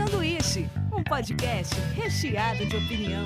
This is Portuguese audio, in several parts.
Sanduíche, um podcast recheado de opinião.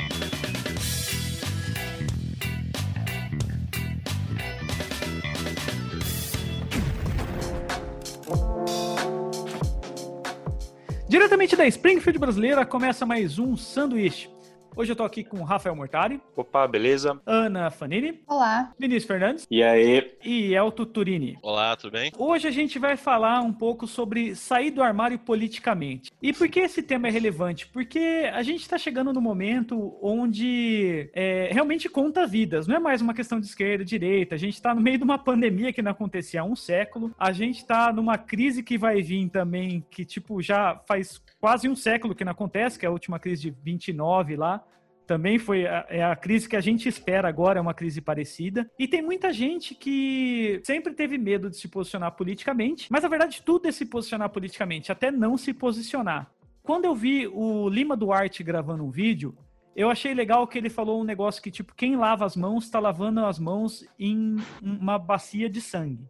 Diretamente da Springfield brasileira, começa mais um Sanduíche. Hoje eu tô aqui com Rafael Mortari. Opa, beleza? Ana Fanini. Olá. Vinícius Fernandes. E aí? E Elto Turini. Olá, tudo bem? Hoje a gente vai falar um pouco sobre sair do armário politicamente. E por que esse tema é relevante? Porque a gente está chegando no momento onde é, realmente conta vidas. Não é mais uma questão de esquerda, direita. A gente está no meio de uma pandemia que não acontecia há um século. A gente está numa crise que vai vir também, que tipo já faz quase um século que não acontece, que é a última crise de 29 lá. Também foi a, é a crise que a gente espera agora, é uma crise parecida. E tem muita gente que sempre teve medo de se posicionar politicamente, mas na verdade tudo é se posicionar politicamente, até não se posicionar. Quando eu vi o Lima Duarte gravando um vídeo, eu achei legal que ele falou um negócio que, tipo, quem lava as mãos está lavando as mãos em uma bacia de sangue.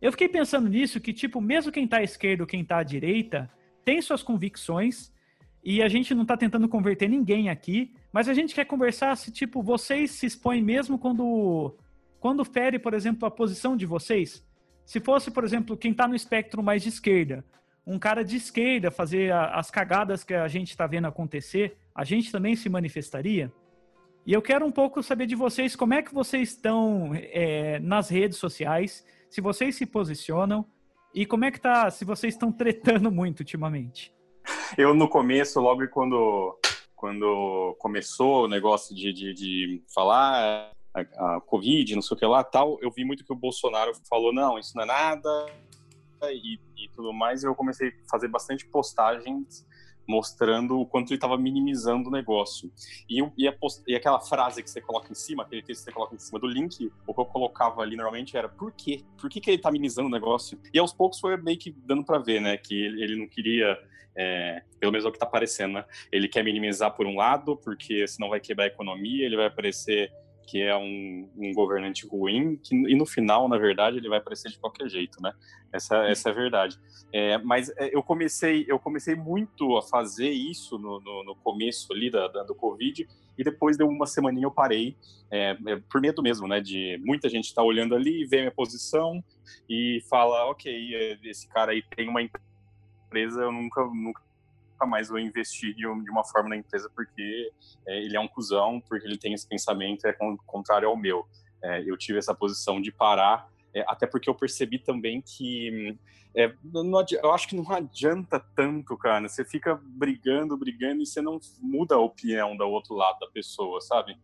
Eu fiquei pensando nisso, que, tipo, mesmo quem tá à esquerda ou quem tá à direita, tem suas convicções e a gente não está tentando converter ninguém aqui, mas a gente quer conversar se, tipo, vocês se expõem mesmo quando, quando fere, por exemplo, a posição de vocês. Se fosse, por exemplo, quem está no espectro mais de esquerda, um cara de esquerda fazer a, as cagadas que a gente está vendo acontecer, a gente também se manifestaria? E eu quero um pouco saber de vocês como é que vocês estão é, nas redes sociais, se vocês se posicionam, e como é que tá, se vocês estão tretando muito ultimamente? Eu, no começo, logo quando, quando começou o negócio de, de, de falar a, a, Covid, não sei o que lá, tal, eu vi muito que o Bolsonaro falou, não, isso não é nada, e, e tudo mais, e eu comecei a fazer bastante postagens mostrando o quanto ele estava minimizando o negócio. E, e, a e, aquela frase que você coloca em cima, aquele texto que você coloca em cima do link, o que eu colocava ali normalmente era por quê? Por que, que ele está minimizando o negócio? E aos poucos foi meio que dando para ver, né, que ele, ele não queria, é, pelo menos é o que está parecendo, né? Ele quer minimizar por um lado, porque senão vai quebrar a economia, ele vai aparecer que é um, um, governante ruim, que, e no final, na verdade, ele vai aparecer de qualquer jeito, né? Essa, essa é a verdade. É, mas é, eu comecei, eu comecei muito a fazer isso no, no, no começo ali da, da, do Covid, e depois de uma semaninha eu parei, é, é por medo mesmo, né? De muita gente estar tá olhando ali, vê a minha posição e fala, ok, é, esse cara aí tem uma empresa, eu nunca, nunca nunca mais vou investir de, uma forma na empresa porque é, ele é um cuzão, porque ele tem esse pensamento é contrário ao meu. É, eu tive essa posição de parar, é, até porque eu percebi também que é, não, eu acho que não adianta tanto, cara. Você fica brigando, brigando e você não muda a opinião do outro lado da pessoa, sabe?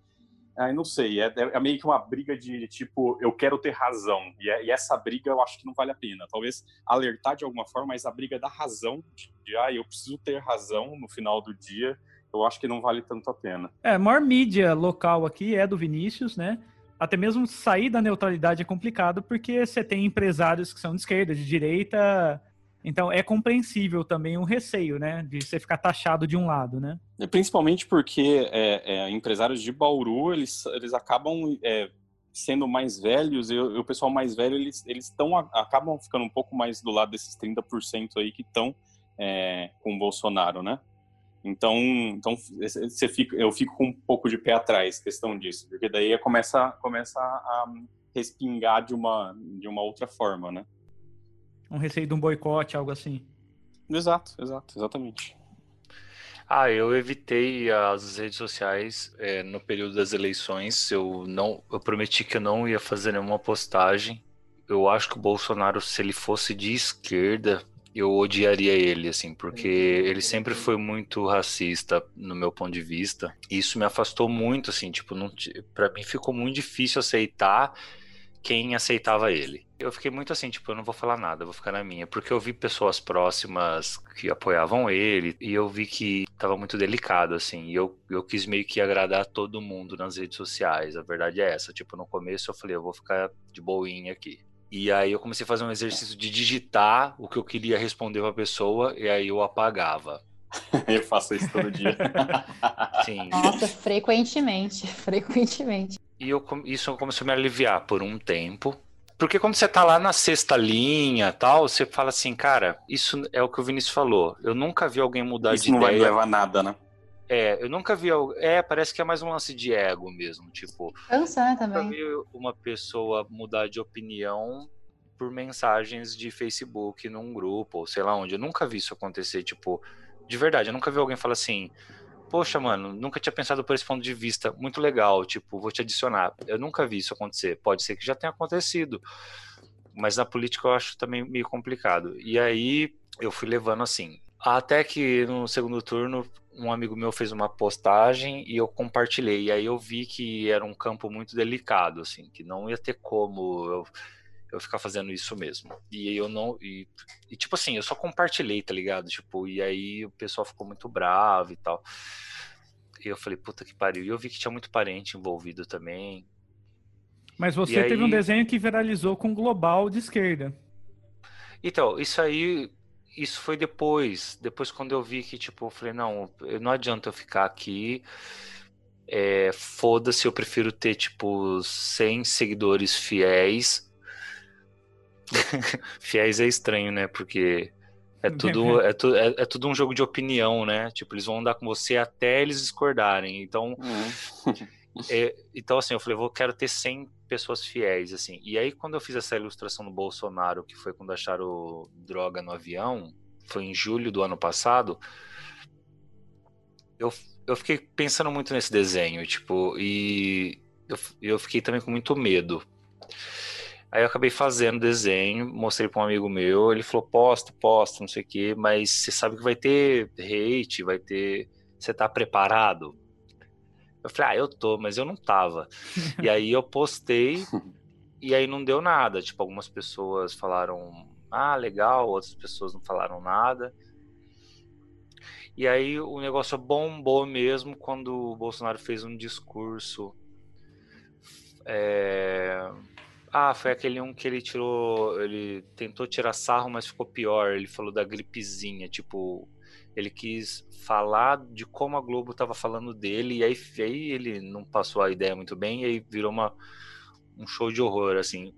Ah, não sei, é, é, meio que uma briga de tipo, eu quero ter razão. E, é, e, essa briga eu acho que não vale a pena. Talvez alertar de alguma forma, mas a briga da razão, de, de ah, eu preciso ter razão no final do dia, eu acho que não vale tanto a pena. É, a maior mídia local aqui é do Vinícius, né? Até mesmo sair da neutralidade é complicado, porque você tem empresários que são de esquerda, de direita, então é compreensível também um receio, né, de você ficar taxado de um lado, né? É, principalmente porque é, é, empresários de Bauru eles, eles acabam é, sendo mais velhos e, o pessoal mais velho eles eles estão acabam ficando um pouco mais do lado desses 30% aí que estão é, com o Bolsonaro, né? Então, então você fica, eu fico com um pouco de pé atrás questão disso, porque daí começa começa a respingar de uma de uma outra forma, né? Um receio de um boicote, algo assim. Exato, exato, exatamente. Ah, eu evitei as redes sociais é, no período das eleições. Eu não, eu prometi que eu não ia fazer nenhuma postagem. Eu acho que o Bolsonaro, se ele fosse de esquerda, eu odiaria ele, assim, porque ele sempre foi muito racista no meu ponto de vista. E isso me afastou muito, assim, tipo, não, para mim ficou muito difícil aceitar quem aceitava ele. Eu fiquei muito assim, tipo, eu não vou falar nada, vou ficar na minha, porque eu vi pessoas próximas que apoiavam ele e eu vi que tava muito delicado, assim, e eu, eu quis meio que agradar todo mundo nas redes sociais, a verdade é essa, tipo, no começo eu falei, eu vou ficar de boinha aqui. E aí eu comecei a fazer um exercício de digitar o que eu queria responder pra pessoa e aí eu apagava. eu faço isso todo dia. Sim. Nossa, frequentemente, frequentemente. E eu, isso começou a me aliviar por um tempo. Porque quando você tá lá na sexta linha tal, você fala assim, cara, isso é o que o Vinícius falou. Eu nunca vi alguém mudar Isso de não ideia. vai levar a nada, né? É, eu nunca vi. É, parece que é mais um lance de ego mesmo. Tipo, Cansa, né, nunca também. vi uma pessoa mudar de opinião por mensagens de Facebook num grupo, ou sei lá onde. Eu nunca vi isso acontecer, tipo, de verdade. Eu nunca vi alguém falar assim. Poxa, mano, nunca tinha pensado por esse ponto de vista. Muito legal, tipo, vou te adicionar. Eu nunca vi isso acontecer. Pode ser que já tenha acontecido. Mas na política eu acho também meio complicado. E aí eu fui levando assim. Até que no segundo turno, um amigo meu fez uma postagem e eu compartilhei. E aí eu vi que era um campo muito delicado, assim, que não ia ter como eu, eu ficar fazendo isso mesmo. E eu não. E, e, tipo assim, eu só compartilhei, tá ligado? Tipo, e aí o pessoal ficou muito bravo e tal. E eu falei, puta que pariu. E eu vi que tinha muito parente envolvido também. Mas você E teve um aí- desenho que viralizou com global de esquerda. Então, isso aí, isso foi depois. Depois, quando eu vi que, tipo, eu falei, não, não adianta eu ficar aqui. É, foda-se, eu prefiro ter, tipo, 100 seguidores fiéis. fiéis é estranho, né? Porque é tudo, é, tu, é, é tudo um jogo de opinião, né? Tipo, eles vão andar com você até eles discordarem. Então, é, então, assim, eu falei, vou quero ter 100 pessoas fiéis, assim. E aí, quando eu fiz essa ilustração do Bolsonaro, que foi quando acharam droga no avião, foi em julho do ano passado, eu, eu fiquei pensando muito nesse desenho, tipo, e eu, eu fiquei também com muito medo. Aí eu acabei fazendo desenho, mostrei para um amigo meu, ele falou, posta, posta, não sei o quê, mas você sabe que vai ter hate, vai ter... Você tá preparado? Eu falei, ah, eu tô, mas eu não tava. e aí eu postei e aí não deu nada. Tipo, algumas pessoas falaram, ah, legal, outras pessoas não falaram nada. E aí o negócio bombou mesmo quando o Bolsonaro fez um discurso. É... Ah, foi aquele um que ele tirou. Ele tentou tirar sarro, mas ficou pior. Ele falou da gripezinha, tipo, ele quis falar de como a Globo estava falando dele, e aí, aí, ele não passou a ideia muito bem, e aí virou uma, um show de horror, assim.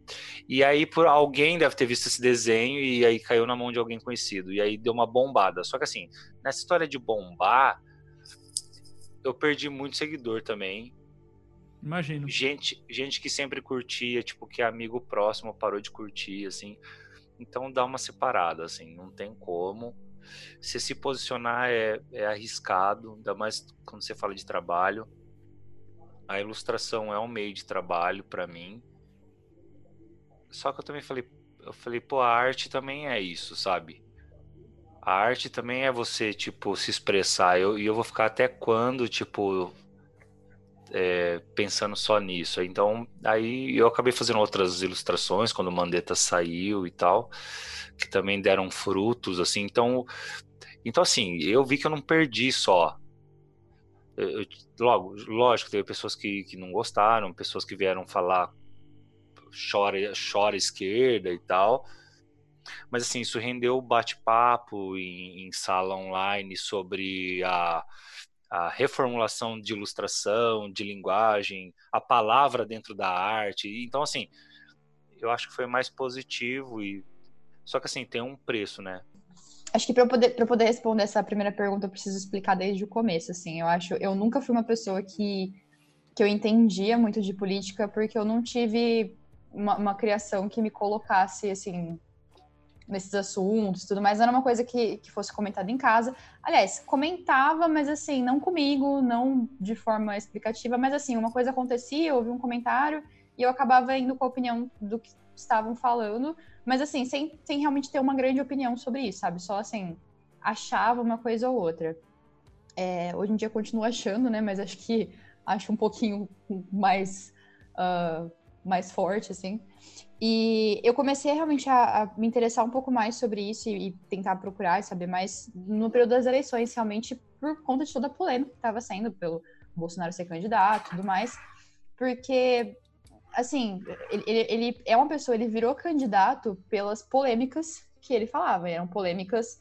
E aí, por alguém deve ter visto esse desenho, e aí caiu na mão de alguém conhecido, e aí deu uma bombada. Só que assim, nessa história de bombar, eu perdi muito seguidor também. Imagino. Gente, gente que sempre curtia, tipo, que amigo próximo parou de curtir, assim. Então dá uma separada, assim, não tem como. Você se posicionar é, é arriscado, ainda mais quando você fala de trabalho. A ilustração é um meio de trabalho para mim. Só que eu também falei, eu falei, pô, a arte também é isso, sabe? A arte também é você, tipo, se expressar. E eu, eu vou ficar até quando, tipo, é, pensando só nisso. Então, aí eu acabei fazendo outras ilustrações quando o Mandetta saiu e tal, que também deram frutos, assim. Então, então assim, eu vi que eu não perdi só. Eu, eu, logo, lógico, teve pessoas que, que não gostaram, pessoas que vieram falar chora, chora esquerda e tal. Mas assim, isso rendeu bate-papo em, em sala online sobre a, a reformulação de ilustração, de linguagem, a palavra dentro da arte. Então, assim, eu acho que foi mais positivo e só que assim tem um preço, né? Acho que para eu poder para poder responder essa primeira pergunta eu preciso explicar desde o começo, assim. Eu acho, eu nunca fui uma pessoa que que eu entendia muito de política porque eu não tive uma, uma criação que me colocasse assim nesses assuntos tudo mais. Era uma coisa que, que fosse comentada em casa. Aliás, comentava, mas assim, não comigo, não de forma explicativa, mas assim, uma coisa acontecia, eu ouvi um comentário e eu acabava indo com a opinião do que estavam falando, mas assim, sem, sem realmente ter uma grande opinião sobre isso, sabe? Só assim, achava uma coisa ou outra. É, hoje em dia continuo achando, né? Mas acho que acho um pouquinho mais, uh, mais forte, assim. E eu comecei realmente a, a, me interessar um pouco mais sobre isso e, e, tentar procurar e saber mais no período das eleições, realmente por conta de toda a polêmica que estava sendo pelo Bolsonaro ser candidato e tudo mais. Porque, assim, ele, ele, ele, é uma pessoa, ele virou candidato pelas polêmicas que ele falava. E eram polêmicas,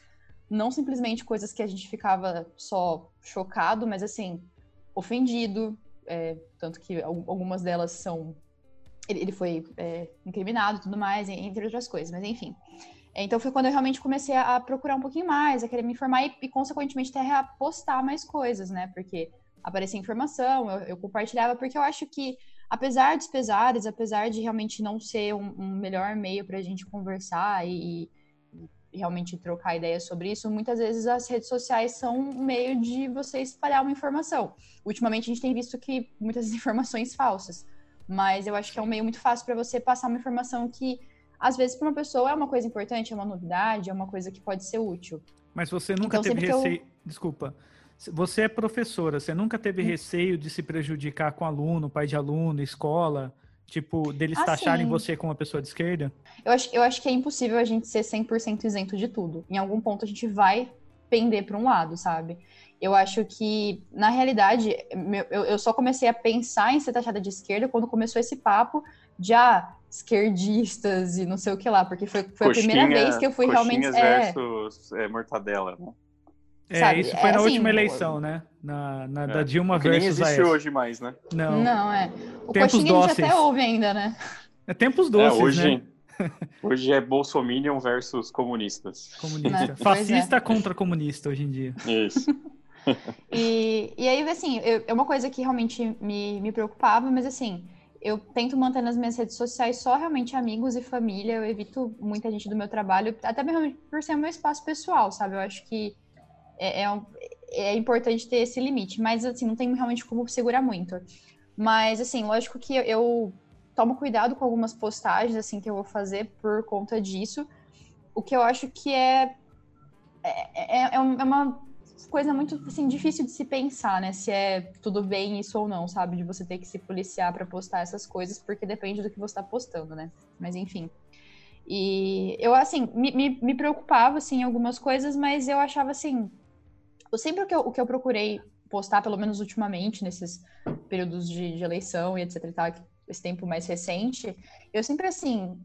não simplesmente coisas que a gente ficava só chocado, mas, assim, ofendido. É, tanto que algumas delas são ele, ele foi é, incriminado e tudo mais, entre outras coisas, mas enfim. Então foi quando eu realmente comecei a, procurar um pouquinho mais, a querer me informar e, e consequentemente, até a postar mais coisas, né? Porque aparecia informação, eu, eu, compartilhava, porque eu acho que, apesar dos pesares, apesar de realmente não ser um, um melhor meio para a gente conversar e, e, realmente trocar ideias sobre isso, muitas vezes as redes sociais são um meio de você espalhar uma informação. Ultimamente a gente tem visto que muitas informações falsas, mas eu acho que é um meio muito fácil para você passar uma informação que às vezes, para uma pessoa é uma coisa importante, é uma novidade, é uma coisa que pode ser útil. Mas você nunca então, teve receio. Eu... Desculpa. Você é professora, você nunca teve hum. receio de se prejudicar com aluno, pai de aluno, escola? Tipo, deles assim, taxarem você como uma pessoa de esquerda? Eu acho, eu acho que é impossível a gente ser 100% isento de tudo. Em algum ponto a gente vai pender para um lado, sabe? Eu acho que, na realidade, eu, eu só comecei a pensar em ser taxada de esquerda quando começou esse papo de, ah, esquerdistas e não sei o que lá, porque foi, foi Coxinha, a primeira vez que eu fui realmente. É... versus é, mortadela, né? É, Sabe, isso foi é, na assim, última eleição, né? Na, na é, da Dilma versus nem existe hoje mais, né? Não. Não, é. O tempos Coxinha dóceis. a gente até ouve ainda, né? É tempos doces, é, hoje, né? hoje é Bolsominion versus comunistas. Comunista. Né? Fascista contra comunista hoje em dia. Isso. E, e aí, assim, eu, é uma coisa que realmente me, me preocupava, mas assim, eu tento manter nas minhas redes sociais só realmente amigos e família. Eu evito muita gente do meu trabalho, até mesmo por ser meu espaço pessoal, sabe? Eu acho que é, é, é, importante ter esse limite, mas assim, não tem realmente como segurar muito. Mas, assim, lógico que eu tomo cuidado com algumas postagens, assim, que eu vou fazer por conta disso. O que eu acho que é, é, é, é uma coisa muito assim difícil de se pensar, né? Se é tudo bem isso ou não, sabe? De você ter que se policiar para postar essas coisas, porque depende do que você está postando, né? Mas enfim. E eu, assim, me, me, me, preocupava, assim, algumas coisas, mas eu achava, assim... Eu, sempre o que eu, o que eu procurei postar, pelo menos ultimamente, nesses períodos de, de eleição e etc e tal, esse tempo mais recente, eu sempre, assim,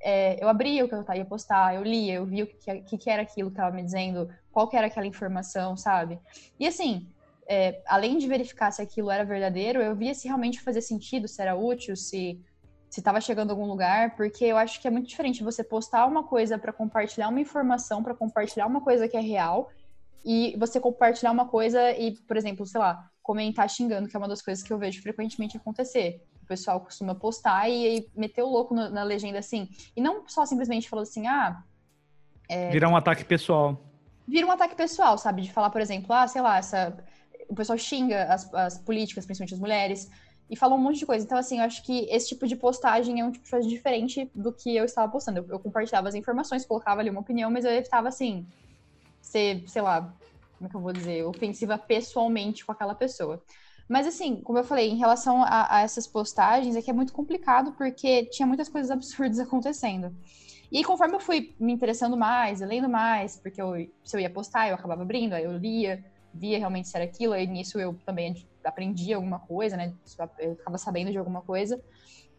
é, eu abria o que eu ia postar, eu lia, eu via o que, que, que era aquilo que estava me dizendo, qual era aquela informação, sabe? E assim, é, além de verificar se aquilo era verdadeiro, eu via se realmente fazia sentido, se era útil, se se estava chegando a algum lugar, porque eu acho que é muito diferente você postar uma coisa para compartilhar uma informação, para compartilhar uma coisa que é real, e você compartilhar uma coisa e, por exemplo, sei lá, comentar xingando, que é uma das coisas que eu vejo frequentemente acontecer. O pessoal costuma postar e, e meter o louco na, na legenda assim. E não só simplesmente falando assim, ah. É, Virar um ataque pessoal vira um ataque pessoal, sabe? De falar, por exemplo, ah, sei lá, essa, o pessoal xinga as, as políticas, principalmente as mulheres, e fala um monte de coisa. Então, assim, eu acho que esse tipo de postagem é um tipo de coisa diferente do que eu estava postando. Eu, eu compartilhava as informações, colocava ali uma opinião, mas eu evitava, assim, ser, sei lá, como é que eu vou dizer, ofensiva pessoalmente com aquela pessoa. Mas, assim, como eu falei, em relação a, a essas postagens, é que é muito complicado, porque tinha muitas coisas absurdas acontecendo. E conforme eu fui me interessando mais, lendo mais, porque eu, se eu ia postar, eu acabava abrindo, aí eu lia, via realmente se era aquilo, aí nisso eu também aprendi alguma coisa, né? Eu ficava sabendo de alguma coisa.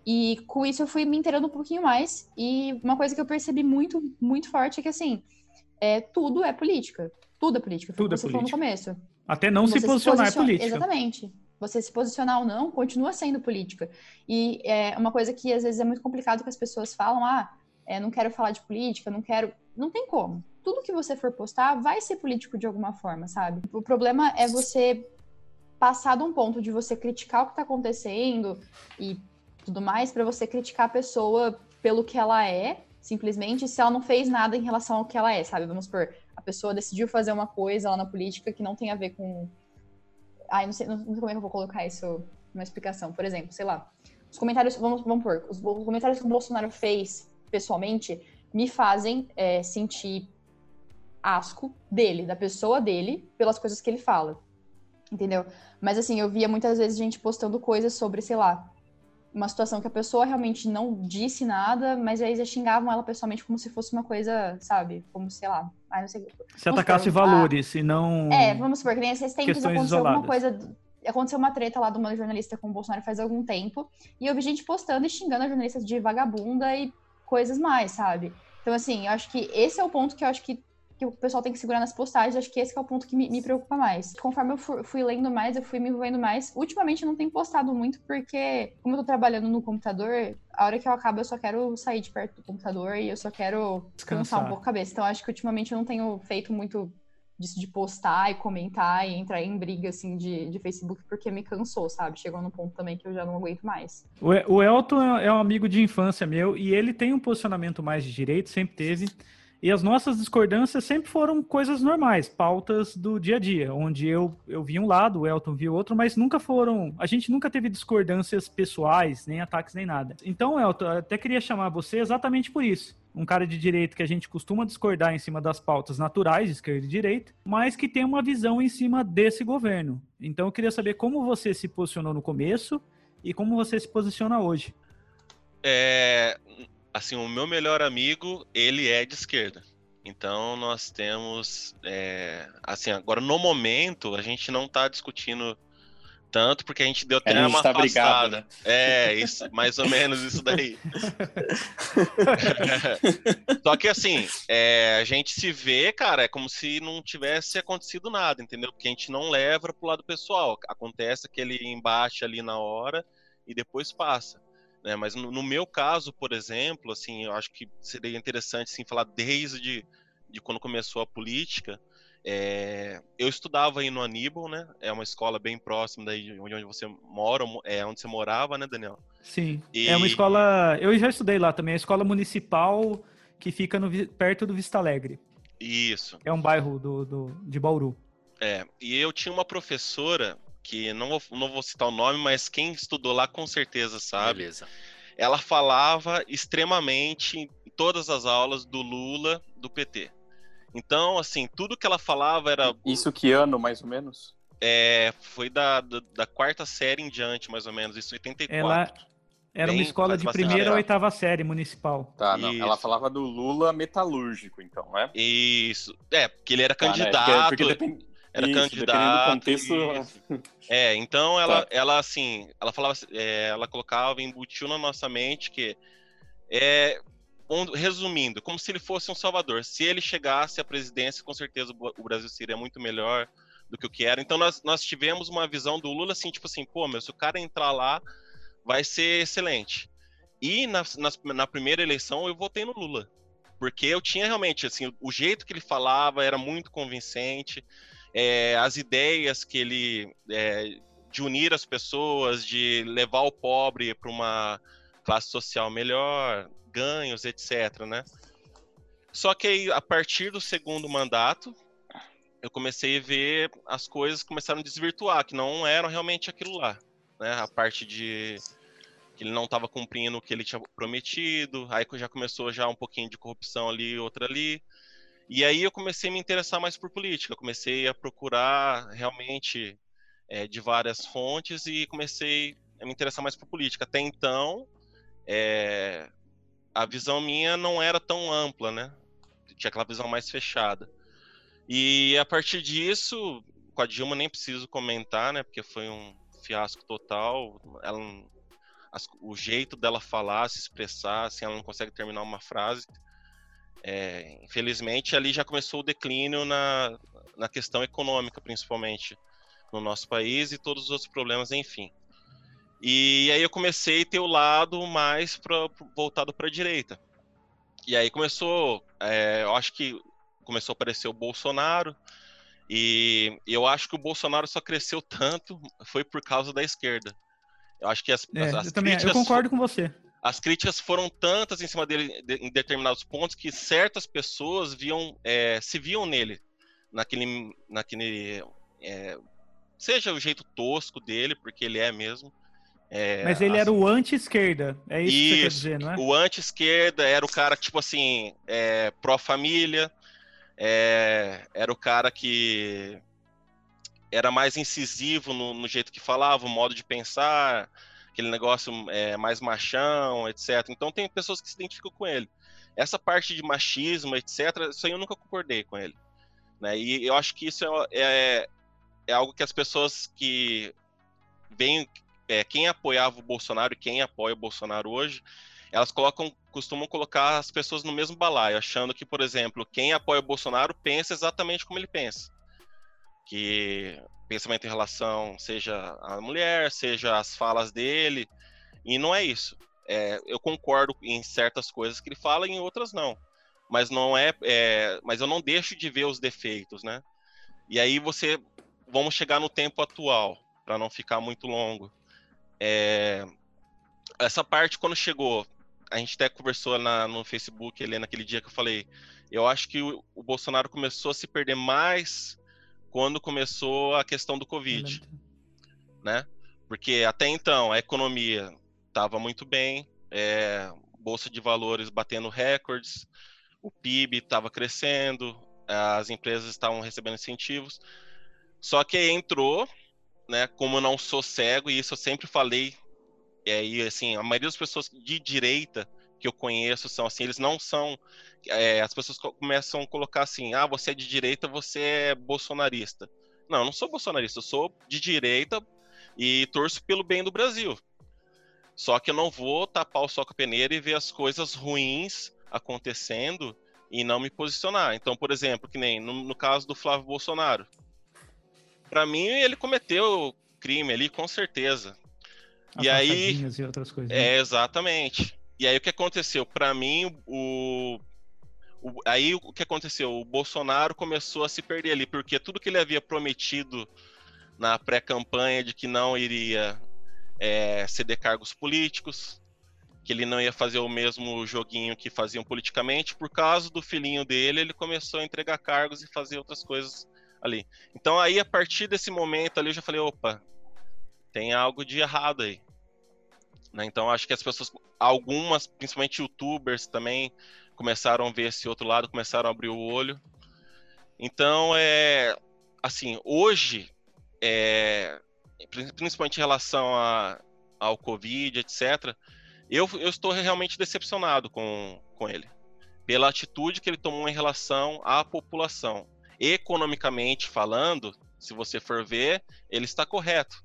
E com isso eu fui me inteirando um pouquinho mais. E uma coisa que eu percebi muito, muito forte é que, assim, é, tudo é política. Tudo é política. Tudo é política. no começo. Até não se posicionar se posiciona... é política. Exatamente. Você se posicionar ou não, continua sendo política. E é uma coisa que às vezes é muito complicado que as pessoas falam, ah, é, não quero falar de política, não quero. Não tem como. Tudo que você for postar vai ser político de alguma forma, sabe? O problema é você passar de um ponto de você criticar o que está acontecendo e tudo mais, para você criticar a pessoa pelo que ela é, simplesmente, se ela não fez nada em relação ao que ela é, sabe? Vamos supor, a pessoa decidiu fazer uma coisa lá na política que não tem a ver com. Ai, não sei, não sei como é que eu vou colocar isso numa explicação. Por exemplo, sei lá, os comentários, vamos, vamos pôr, os, os comentários que o Bolsonaro fez pessoalmente, me fazem é, sentir asco dele, da pessoa dele, pelas coisas que ele fala. Entendeu? Mas assim, eu via muitas vezes gente postando coisas sobre, sei lá, uma situação que a pessoa realmente não disse nada, mas aí eles xingavam ela pessoalmente como se fosse uma coisa, sabe? Como, sei lá, ah, não sei. Se atacasse supor, valores, ah, e não. É, vamos supor, que nem esses tempos aconteceu isoladas. alguma coisa. Aconteceu uma treta lá de uma jornalista com o Bolsonaro faz algum tempo, e eu vi gente postando e xingando a jornalista de vagabunda e coisas mais, sabe? Então, assim, eu acho que esse é o ponto que eu acho que que o pessoal tem que segurar nas postagens. Acho que esse que é o ponto que me, me preocupa mais. Conforme eu fui, fui, lendo mais, eu fui me envolvendo mais. Ultimamente eu não tenho postado muito, porque, como eu tô trabalhando no computador, a hora que eu acabo eu só quero sair de perto do computador e eu só quero descansar um pouco a cabeça. Então acho que ultimamente eu não tenho feito muito disso de postar e comentar e entrar em briga assim de, de Facebook porque me cansou, sabe? Chegou num ponto também que eu já não aguento mais. O, Elton é um amigo de infância meu e ele tem um posicionamento mais de direito, sempre teve. E as nossas discordâncias sempre foram coisas normais, pautas do dia a dia, onde eu, eu vi um lado, o Elton viu outro, mas nunca foram. A gente nunca teve discordâncias pessoais, nem ataques, nem nada. Então, Elton, eu até queria chamar você exatamente por isso. Um cara de direito que a gente costuma discordar em cima das pautas naturais, esquerda e direita, mas que tem uma visão em cima desse governo. Então, eu queria saber como você se posicionou no começo e como você se posiciona hoje. É, assim, o meu melhor amigo, ele é de esquerda. Então nós temos, é, assim, agora no momento a gente não está discutindo tanto porque a gente deu até a uma tá afastada. Né? É, isso, mais ou menos isso daí. Só que assim, é, a gente se vê, cara, é como se não tivesse acontecido nada, entendeu? Porque a gente não leva pro lado pessoal. Acontece aquele embate ali na hora e depois passa. Né? Mas no, no, meu caso, por exemplo, assim, eu acho que seria interessante assim, falar desde de quando começou a política. É, eu estudava aí no Aníbal, né? É uma escola bem próxima daí de onde você mora, é onde você morava, né, Daniel? Sim. E... É uma escola. Eu já estudei lá também, é a escola municipal que fica no, perto do Vista Alegre. Isso. É um bairro do, do, de Bauru. É, e eu tinha uma professora que não vou, não vou citar o nome, mas quem estudou lá com certeza sabe. Beleza. Ela falava extremamente em todas as aulas do Lula, do PT. Então, assim, tudo que ela falava era. Isso que ano, mais ou menos? É, foi da, da, da quarta série em diante, mais ou menos, isso 84. Ela era Bem, uma escola de primeira ou oitava série municipal. Tá, não, ela falava do Lula metalúrgico, então, né? Isso. É, porque ele era tá, candidato. Né? Porque, porque depend... Era isso, candidato. contexto. É, então ela, tá. ela assim, ela falava, é, ela colocava, embutiu na nossa mente que é, resumindo, como se ele fosse um salvador. Se ele chegasse à presidência, com certeza o Brasil seria muito melhor do que o que era. Então nós, nós tivemos uma visão do Lula assim, tipo assim, pô, meu, se o cara entrar lá, vai ser excelente. E na, na, na primeira eleição eu votei no Lula. Porque eu tinha realmente, assim, o jeito que ele falava era muito convincente é, as ideias que ele é, de unir as pessoas, de levar o pobre para uma classe social melhor, ganhos, etc. Né? Só que aí, a partir do segundo mandato, eu comecei a ver as coisas começaram a desvirtuar, que não eram realmente aquilo lá. Né? A parte de que ele não estava cumprindo o que ele tinha prometido, aí já começou já um pouquinho de corrupção ali, outra ali. E aí eu comecei a me interessar mais por política, comecei a procurar realmente é, de várias fontes e comecei a me interessar mais por política. Até então, é, a visão minha não era tão ampla, né? Tinha aquela visão mais fechada. E a partir disso, com a Dilma nem preciso comentar, né? Porque foi um fiasco total. Ela, as, o jeito dela falar, se expressar, assim, ela não consegue terminar uma frase. É, infelizmente, ali já começou o declínio na, na questão econômica, principalmente no nosso país e todos os outros problemas, enfim. E aí eu comecei a ter o lado mais pra, voltado para a direita. E aí começou, é, eu acho que começou a aparecer o Bolsonaro, e eu acho que o Bolsonaro só cresceu tanto foi por causa da esquerda. Eu acho que as, é, as, as eu também, eu concordo com você as críticas foram tantas em cima dele de, em determinados pontos que certas pessoas viam, é, se viam nele, naquele, naquele é, seja o jeito tosco dele, porque ele é mesmo. É, Mas ele era o anti-esquerda, é isso, isso, que você quer dizer, não é? O anti-esquerda era o cara, tipo assim, é, pró-família, é, era o cara que era mais incisivo no, no jeito que falava, o modo de pensar, aquele negócio é, mais machão, etc. Então tem pessoas que se identificam com ele. Essa parte de machismo, etc., isso aí eu nunca concordei com ele. Né? E eu acho que isso é, é, é algo que as pessoas que vêm, é, quem apoiava o Bolsonaro e quem apoia o Bolsonaro hoje, elas colocam, costumam colocar as pessoas no mesmo balaio, achando que, por exemplo, quem apoia o Bolsonaro pensa exatamente como ele pensa. Que pensamento em relação, seja a mulher, seja as falas dele, e não é isso. É, eu concordo em certas coisas que ele fala e em outras não. Mas não é, é, mas eu não deixo de ver os defeitos, né? E aí você, vamos chegar no tempo atual, para não ficar muito longo. É, essa parte quando chegou, a gente até conversou na, no Facebook ali naquele dia que eu falei, eu acho que o, o Bolsonaro começou a se perder mais quando começou a questão do Covid, né? Porque até então a economia estava muito bem, é, bolsa de valores batendo recordes, o PIB estava crescendo, as empresas estavam recebendo incentivos. Só que entrou, né? Como eu não sou cego e isso eu sempre falei, e aí assim a maioria das pessoas de direita que eu conheço são assim, eles não são. É, as pessoas começam a colocar assim: ah, você é de direita, você é bolsonarista. Não, eu não sou bolsonarista, eu sou de direita e torço pelo bem do Brasil. Só que eu não vou tapar o a peneira e ver as coisas ruins acontecendo e não me posicionar. Então, por exemplo, que nem no, no caso do Flávio Bolsonaro. Para mim, ele cometeu crime ali, com certeza. As e aí. E outras coisas, né? É, exatamente. E aí o que aconteceu? Para mim, o, aí o que aconteceu? O Bolsonaro começou a se perder ali, porque tudo que ele havia prometido na pré-campanha de que não iria é, ceder cargos políticos, que ele não ia fazer o mesmo joguinho que faziam politicamente, por causa do filhinho dele, ele começou a entregar cargos e fazer outras coisas ali. Então aí, a partir desse momento ali, eu já falei, opa, tem algo de errado aí. Né? Então acho que as pessoas, algumas, principalmente youtubers também, começaram a ver esse outro lado, começaram a abrir o olho. Então, é, assim, hoje, é, principalmente em relação a, ao Covid, etc., eu, eu estou realmente decepcionado com, com ele. Pela atitude que ele tomou em relação à população. Economicamente falando, se você for ver, ele está correto.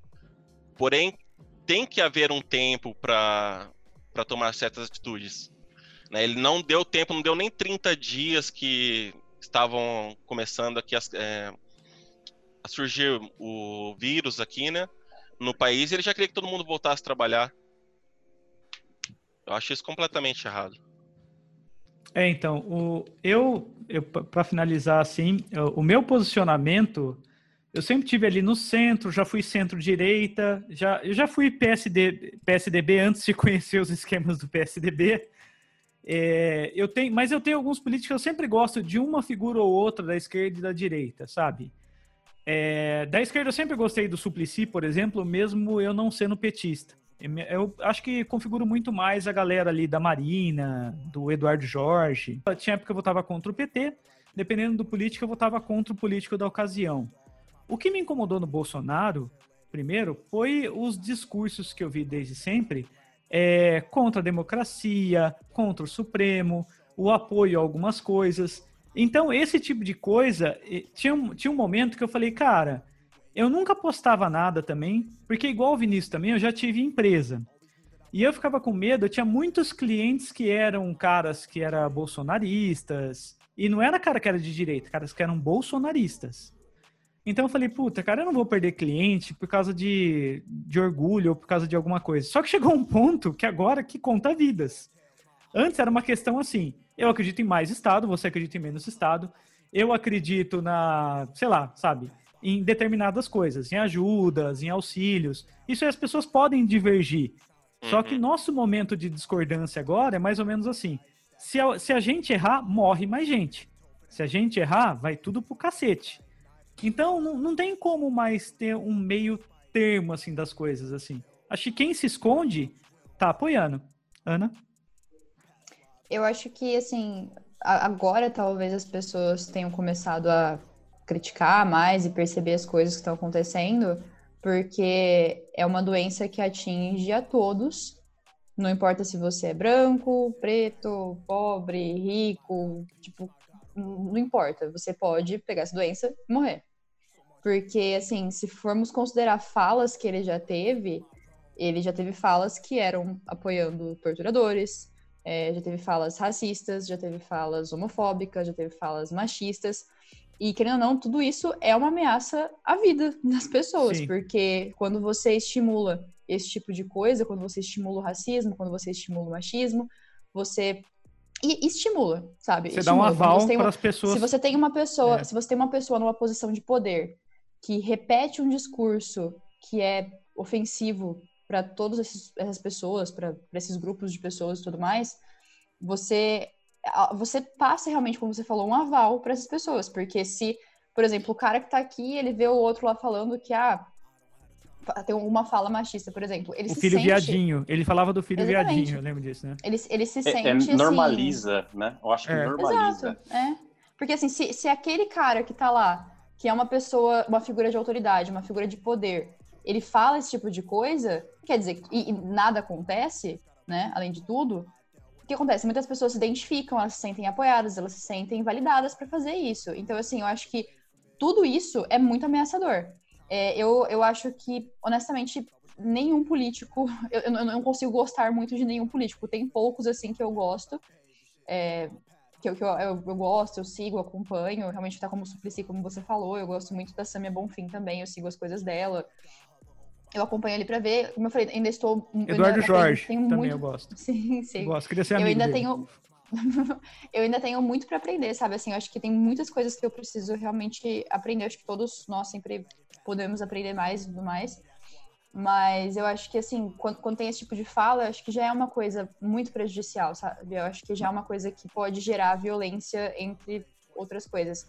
Porém, tem que haver um tempo para tomar certas atitudes. Né? Ele não deu tempo, não deu nem 30 dias que estavam começando aqui a, é, a surgir o vírus aqui, né? No país, ele já queria que todo mundo voltasse a trabalhar. Eu acho isso completamente errado. É, então, o, eu, eu para finalizar assim, o meu posicionamento, eu sempre tive ali no centro, já fui centro-direita, já, eu já fui PSD, PSDB antes de conhecer os esquemas do PSDB. É, eu tenho, mas eu tenho alguns políticos que eu sempre gosto de uma figura ou outra da esquerda e da direita, sabe? É, da esquerda eu sempre gostei do Suplicy, por exemplo, mesmo eu não sendo petista. Eu acho que configuro muito mais a galera ali da Marina, do Eduardo Jorge. Tinha época que eu votava contra o PT, dependendo do político, eu votava contra o político da ocasião. O que me incomodou no Bolsonaro, primeiro, foi os discursos que eu vi desde sempre é, contra a democracia, contra o Supremo, o apoio a algumas coisas. Então, esse tipo de coisa, tinha, tinha um momento que eu falei, cara, eu nunca postava nada também, porque igual o Vinícius também, eu já tive empresa. E eu ficava com medo, eu tinha muitos clientes que eram caras que eram bolsonaristas, e não era cara que era de direita, caras que eram bolsonaristas. Então eu falei, puta, cara, eu não vou perder cliente por causa de, de orgulho ou por causa de alguma coisa. Só que chegou um ponto que agora que conta vidas. Antes era uma questão assim, eu acredito em mais Estado, você acredita em menos Estado, eu acredito na, sei lá, sabe, em determinadas coisas, em ajudas, em auxílios. Isso aí as pessoas podem divergir. Só que uhum. nosso momento de discordância agora é mais ou menos assim. Se a, se a gente errar, morre mais gente. Se a gente errar, vai tudo pro cacete. Então, não, não tem como mais ter um meio termo, assim, das coisas, assim. Acho que quem se esconde tá apoiando. Ana? Eu acho que, assim, agora talvez as pessoas tenham começado a criticar mais e perceber as coisas que estão acontecendo, porque é uma doença que atinge a todos, não importa se você é branco, preto, pobre, rico, tipo, não importa, você pode pegar essa doença e morrer. Porque, assim, se formos considerar falas que ele já teve, ele já teve falas que eram apoiando torturadores, é, já teve falas racistas, já teve falas homofóbicas, já teve falas machistas. E, querendo ou não, tudo isso é uma ameaça à vida das pessoas, Sim. porque quando você estimula esse tipo de coisa, quando você estimula o racismo, quando você estimula o machismo, você e estimula, sabe? Você dá um Estimula. Aval para as pessoas. se você tem uma pessoa, É. se você tem uma pessoa numa posição de poder que repete um discurso que é ofensivo para todas essas pessoas, para esses grupos de pessoas e tudo mais, você você passa realmente, como você falou, um aval para essas pessoas, porque se, por exemplo, o cara que tá aqui, ele vê o outro lá falando que ah, tem uma fala machista, por exemplo, ele O se filho sente, viadinho. Ele falava do filho Exatamente. viadinho, eu lembro disso, né? ele, ele se É, sente é, assim, normaliza, né? Eu acho que É. normaliza. Exato, é. Porque assim, se, se aquele cara que tá lá, que é uma pessoa, uma figura de autoridade, uma figura de poder, ele fala esse tipo de coisa, quer dizer, e, e nada acontece, né, além de tudo, que acontece? Muitas pessoas se identificam, elas se sentem apoiadas, elas se sentem validadas pra fazer isso. Então, assim, eu acho que tudo isso é muito ameaçador. É, eu, eu acho que, honestamente, nenhum político, eu, eu não consigo gostar muito de nenhum político. Tem poucos, assim, que eu gosto. É, que, eu, que eu, eu, eu gosto, eu sigo, acompanho, realmente tá como Suplicy, como você falou, eu gosto muito da Samia Bonfim também, eu sigo as coisas dela. Eu acompanho ali pra ver, como eu falei, ainda estou... eu ainda Eduardo aprendo- Jorge, tenho também muito- eu gosto. Sim, sim Eu gosto, queria ser eu amigo ainda dele. tenho eu ainda tenho muito para aprender, sabe? Assim, eu acho que tem muitas coisas que eu preciso realmente aprender. Eu acho que todos nós sempre podemos aprender mais e tudo mais. Mas eu acho que, assim, quando, quando tem esse tipo de fala, eu acho que já é uma coisa muito prejudicial, sabe? Eu acho que já é uma coisa que pode gerar violência entre outras coisas.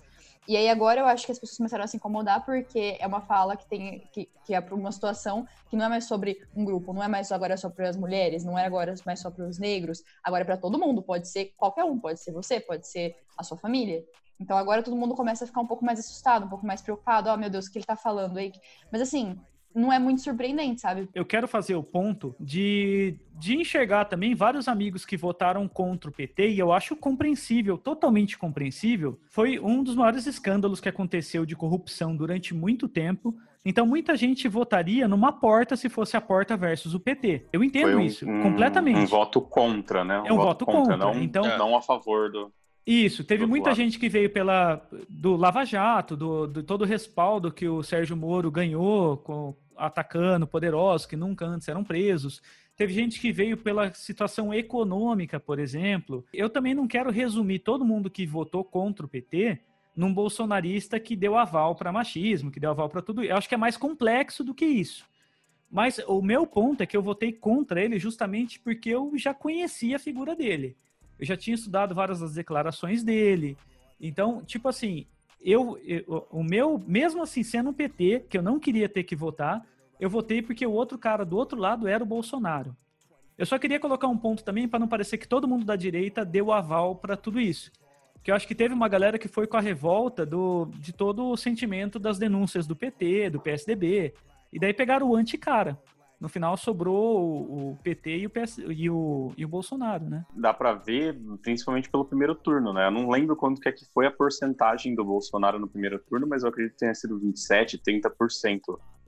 E aí agora eu acho que as pessoas começaram a se incomodar porque é uma fala que tem que, que é para uma situação que não é mais sobre um grupo, não é mais agora só para as mulheres, não é agora mais só para os negros, agora é para todo mundo, pode ser qualquer um, pode ser você, pode ser a sua família. Então agora todo mundo começa a ficar um pouco mais assustado, um pouco mais preocupado, oh meu Deus, o que ele tá falando aí? Mas assim, não é muito surpreendente, sabe? eu quero fazer o ponto de, de enxergar também vários amigos que votaram contra o PT, e eu acho compreensível, totalmente compreensível. Foi um dos maiores escândalos que aconteceu de corrupção durante muito tempo. Então, muita gente votaria numa porta se fosse a porta versus o PT. Eu entendo um, isso, um- completamente. Um voto contra, né? É um voto contra, não, então- não a favor do. Isso, teve muita lado. gente que veio pela do Lava Jato, do, do todo o respaldo que o Sérgio Moro ganhou, com, atacando poderosos que nunca antes eram presos. Teve gente que veio pela situação econômica, por exemplo. Eu também não quero resumir todo mundo que votou contra o PT num bolsonarista que deu aval para machismo, que deu aval para tudo. Eu acho que é mais complexo do que isso. Mas o meu ponto é que eu votei contra ele justamente porque eu já conhecia a figura dele. Eu já tinha estudado várias das declarações dele. Então, tipo assim, eu, eu- o meu, mesmo assim sendo um PT, que eu não queria ter que votar, eu votei porque o outro cara do outro lado era o Bolsonaro. Eu só queria colocar um ponto também para não parecer que todo mundo da direita deu aval para tudo isso. Que eu acho que teve uma galera que foi com a revolta do, de todo o sentimento das denúncias do PT, do PSDB, e daí pegaram o anti-cara. No final sobrou o, o PT e o, PS, e, o, e o Bolsonaro, né? Dá pra ver, principalmente pelo primeiro turno, né? Eu não lembro quanto que, é que foi a porcentagem do Bolsonaro no primeiro turno, mas eu acredito que tenha sido 27, 30%.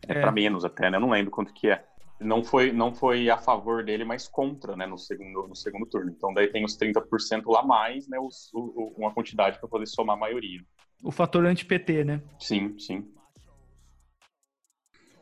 É, É. para menos até, né? Eu não lembro quanto que é. Não foi, não foi a favor dele, mas contra, né? No segundo, no segundo turno. Então daí tem os 30% lá mais, né? Os, o- uma quantidade para poder somar a maioria. O fator anti-PT, né? Sim, sim.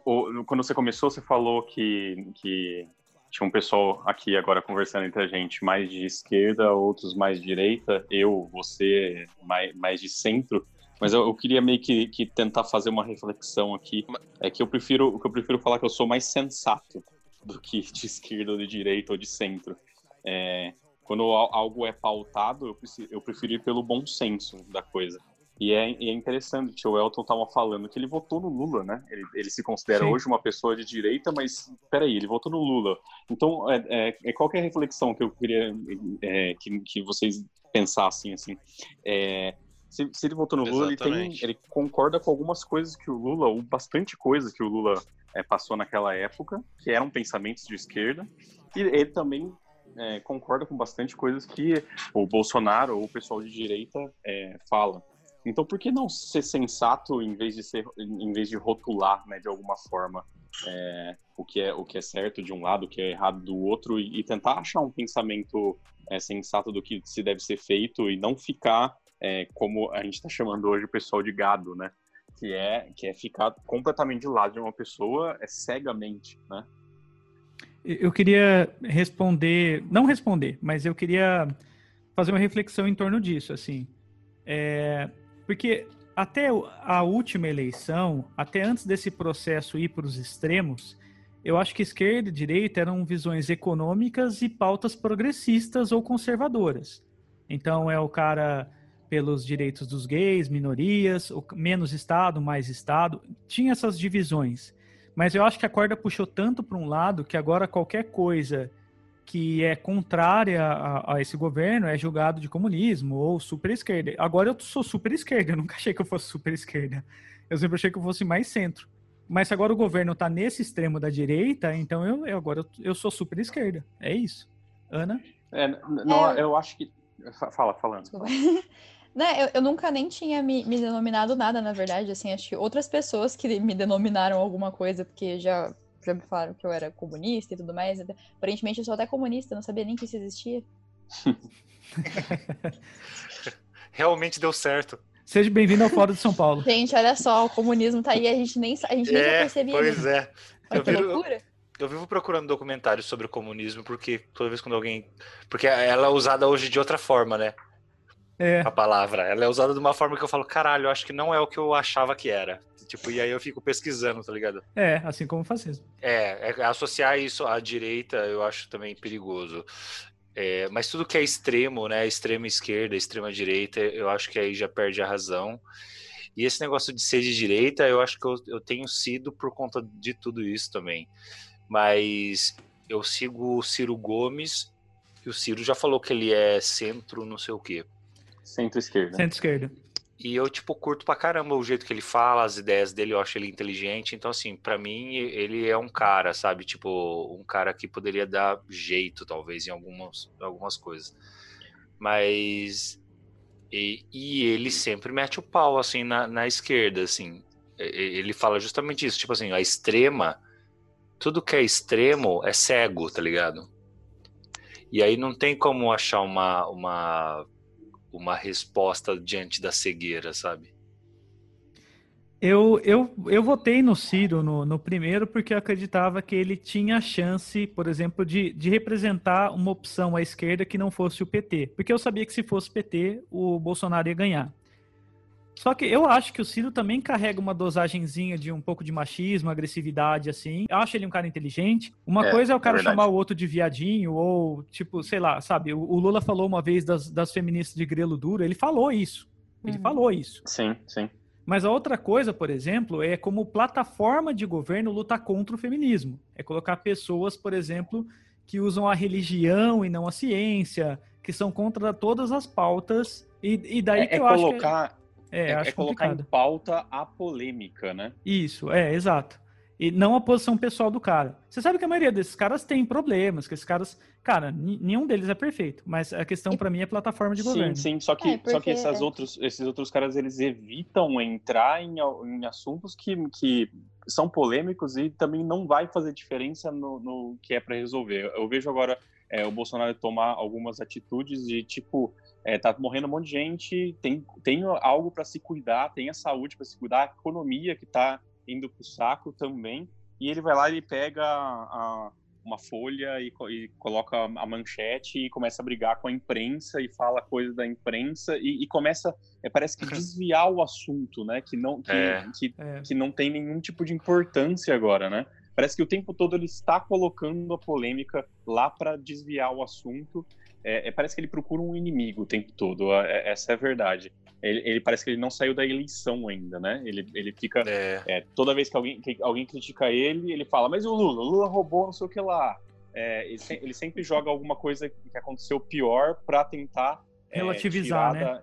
O- quando você começou, você falou que, que tinha um pessoal aqui agora conversando entre a gente, mais de esquerda, outros mais de direita, eu, você, mais, mais de centro. Mas eu, eu queria meio que, que tentar fazer uma reflexão aqui. É que eu prefiro, que eu prefiro falar que eu sou mais sensato do que de esquerda ou de direita ou de centro. É, quando al- algo é pautado, eu, preci- eu prefiro ir pelo bom senso da coisa. E é, e é interessante, que o Elton estava falando que ele votou no Lula, né? Ele, ele se considera Sim. hoje uma pessoa de direita, mas peraí, ele votou no Lula. Então, é, é, é qual que é a reflexão que eu queria é, que, que vocês pensassem, assim? É, se, se ele votou no Lula, ele, tem, ele concorda com algumas coisas que o Lula, ou bastante coisa que o Lula é, passou naquela época, que eram pensamentos de esquerda, e ele também é, concorda com bastante coisas que o Bolsonaro ou o pessoal de direita é, fala. Então, por que não ser sensato em vez de ser, em vez de rotular, né, de alguma forma, é, o que é o que é certo de um lado, o que é errado do outro e, e tentar achar um pensamento é, sensato do que se deve ser feito e não ficar é, como a gente está chamando hoje o pessoal de gado, né? Que é, que é ficar completamente de lado de uma pessoa é, cegamente, né? Eu queria responder, não responder, mas eu queria fazer uma reflexão em torno disso, assim. É, porque até a última eleição, até antes desse processo ir para os extremos, eu acho que esquerda e direita eram visões econômicas e pautas progressistas ou conservadoras. Então é o cara pelos direitos dos gays, minorias, menos Estado, mais Estado. Tinha essas divisões. Mas eu acho que a corda puxou tanto para um lado que agora qualquer coisa que é contrária a, a, esse governo é julgado de comunismo ou super esquerda. Agora eu sou super esquerda, eu nunca achei que eu fosse super esquerda. Eu sempre achei que eu fosse mais centro. Mas se agora o governo está nesse extremo da direita, então eu, eu agora eu, eu, sou super esquerda. É isso. Ana? É, não, é, eu acho que. Fala, falando. Né, eu, eu, nunca nem tinha me, me, denominado nada, na verdade, assim, acho que outras pessoas que me denominaram alguma coisa, porque já, já me falaram que eu era comunista e tudo mais, aparentemente eu sou até comunista, não sabia nem que isso existia. Realmente deu certo. Seja bem-vindo ao Fórum de São Paulo. Gente, olha só, o comunismo tá aí, a gente nem, a gente nem é, percebia. Pois é. Olha eu que viro, loucura. Eu vivo procurando documentários sobre o comunismo, porque toda vez quando alguém. Porque ela é usada hoje de outra forma, né? É. A palavra. Ela é usada de uma forma que eu falo, caralho, eu acho que não é o que eu achava que era. Tipo, e aí eu fico pesquisando, tá ligado? É, assim como o fascismo. É, é associar isso à direita eu acho também perigoso. É, mas tudo que é extremo, né? Extrema esquerda, extrema direita, eu acho que aí já perde a razão. E esse negócio de ser de direita, eu acho que eu, eu tenho sido por conta de tudo isso também. Mas eu sigo o Ciro Gomes, e o Ciro já falou que ele é centro, não sei o quê. Centro-esquerda. Centro-esquerda. E eu, tipo, curto pra caramba o jeito que ele fala, as ideias dele, eu acho ele inteligente. Então, assim, para mim, ele é um cara, sabe? Tipo, um cara que poderia dar jeito, talvez, em algumas, algumas coisas. Mas. E, e ele sempre mete o pau, assim, na, na esquerda, assim. Ele fala justamente isso, tipo assim, a extrema. Tudo que é extremo é cego, tá ligado? E aí não tem como achar uma, uma uma resposta diante da cegueira, sabe? Eu, eu, eu votei no Ciro no, no primeiro porque eu acreditava que ele tinha chance, por exemplo, de, de representar uma opção à esquerda que não fosse o PT. Porque eu sabia que se fosse PT, o Bolsonaro ia ganhar. Só que eu acho que o Ciro também carrega uma dosagenzinha de um pouco de machismo, agressividade, assim. Eu acho ele um cara inteligente. Uma é, coisa é o cara é chamar o outro de viadinho, ou, tipo, sei lá, sabe? O, Lula falou uma vez das, das feministas de grelo duro, ele falou isso. Ele uhum. falou isso. Sim, sim. Mas a outra coisa, por exemplo, é como plataforma de governo lutar contra o feminismo. É colocar pessoas, por exemplo, que usam a religião e não a ciência, que são contra todas as pautas. E, e daí é, que é eu colocar, acho que... É, é, é colocar complicado. em pauta a polêmica, né? Isso, é, exato. E não a posição pessoal do cara. Você sabe que a maioria desses caras tem problemas, que esses caras, cara, nenhum deles é perfeito, mas a questão para mim é plataforma de governo. Sim, sim, só que, é, porque... só que essas outros, esses outros caras, eles evitam entrar em, em assuntos que, que são polêmicos e também não vai fazer diferença no, no que é para resolver. Eu vejo agora é, o Bolsonaro tomar algumas atitudes de tipo é, tá morrendo um monte de gente, tem, tem algo para se cuidar, tem a saúde para se cuidar, a economia que está indo pro saco também, e ele vai lá e pega a, uma folha e, e, coloca a manchete e começa a brigar com a imprensa e fala coisa da imprensa e, e começa, é, parece que desviar o assunto, né, que não, que, é. que, é. que não tem nenhum tipo de importância agora, né? Parece que o tempo todo ele está colocando a polêmica lá para desviar o assunto é, é, parece que ele procura um inimigo o tempo todo. É, essa é a verdade. Ele, ele, parece que ele não saiu da eleição ainda, né? Ele, ele fica. É. é toda vez que alguém, que alguém critica ele, ele fala, mas o Lula, o Lula roubou não sei o que lá. É, ele, ele, sempre joga alguma coisa que aconteceu pior para tentar é, relativizar, né? Da,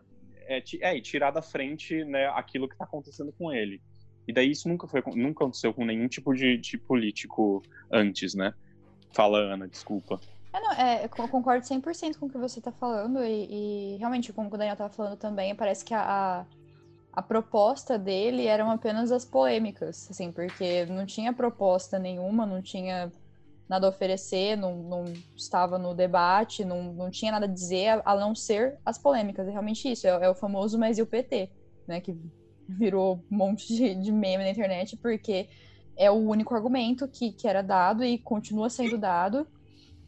é, e tirar da frente né, aquilo que está acontecendo com ele. E daí isso nunca foi, nunca aconteceu com nenhum tipo de, de político antes, né? Fala, Ana, desculpa. É, não, é, eu concordo 100% com o que você está falando e, e, realmente, como o Daniel estava falando também, parece que a, a, a, proposta dele eram apenas as polêmicas, assim, porque não tinha proposta nenhuma, não tinha nada a oferecer, não, não estava no debate, não, não tinha nada a dizer, a, não ser as polêmicas. É realmente isso, é, é o famoso mas e o PT, né? Que virou um monte de, de meme na internet, porque é o único argumento que, que era dado e continua sendo dado.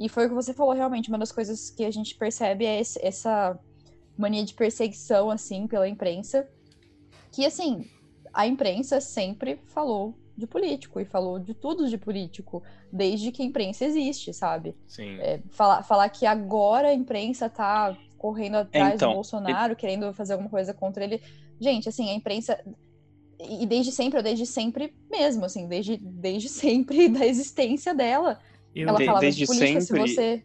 E foi o que você falou, realmente, uma das coisas que a gente percebe é esse, essa mania de perseguição, assim, pela imprensa. Que, assim, a imprensa sempre falou de político e falou de tudo de político, desde que a imprensa existe, sabe? Sim. É, falar, falar que agora a imprensa tá correndo atrás então, do Bolsonaro, querendo fazer alguma coisa contra ele. Gente, assim, a imprensa. E desde sempre, ou desde sempre mesmo, assim, desde, desde sempre da existência dela. Eu, ela falava desde de política, sempre, se você.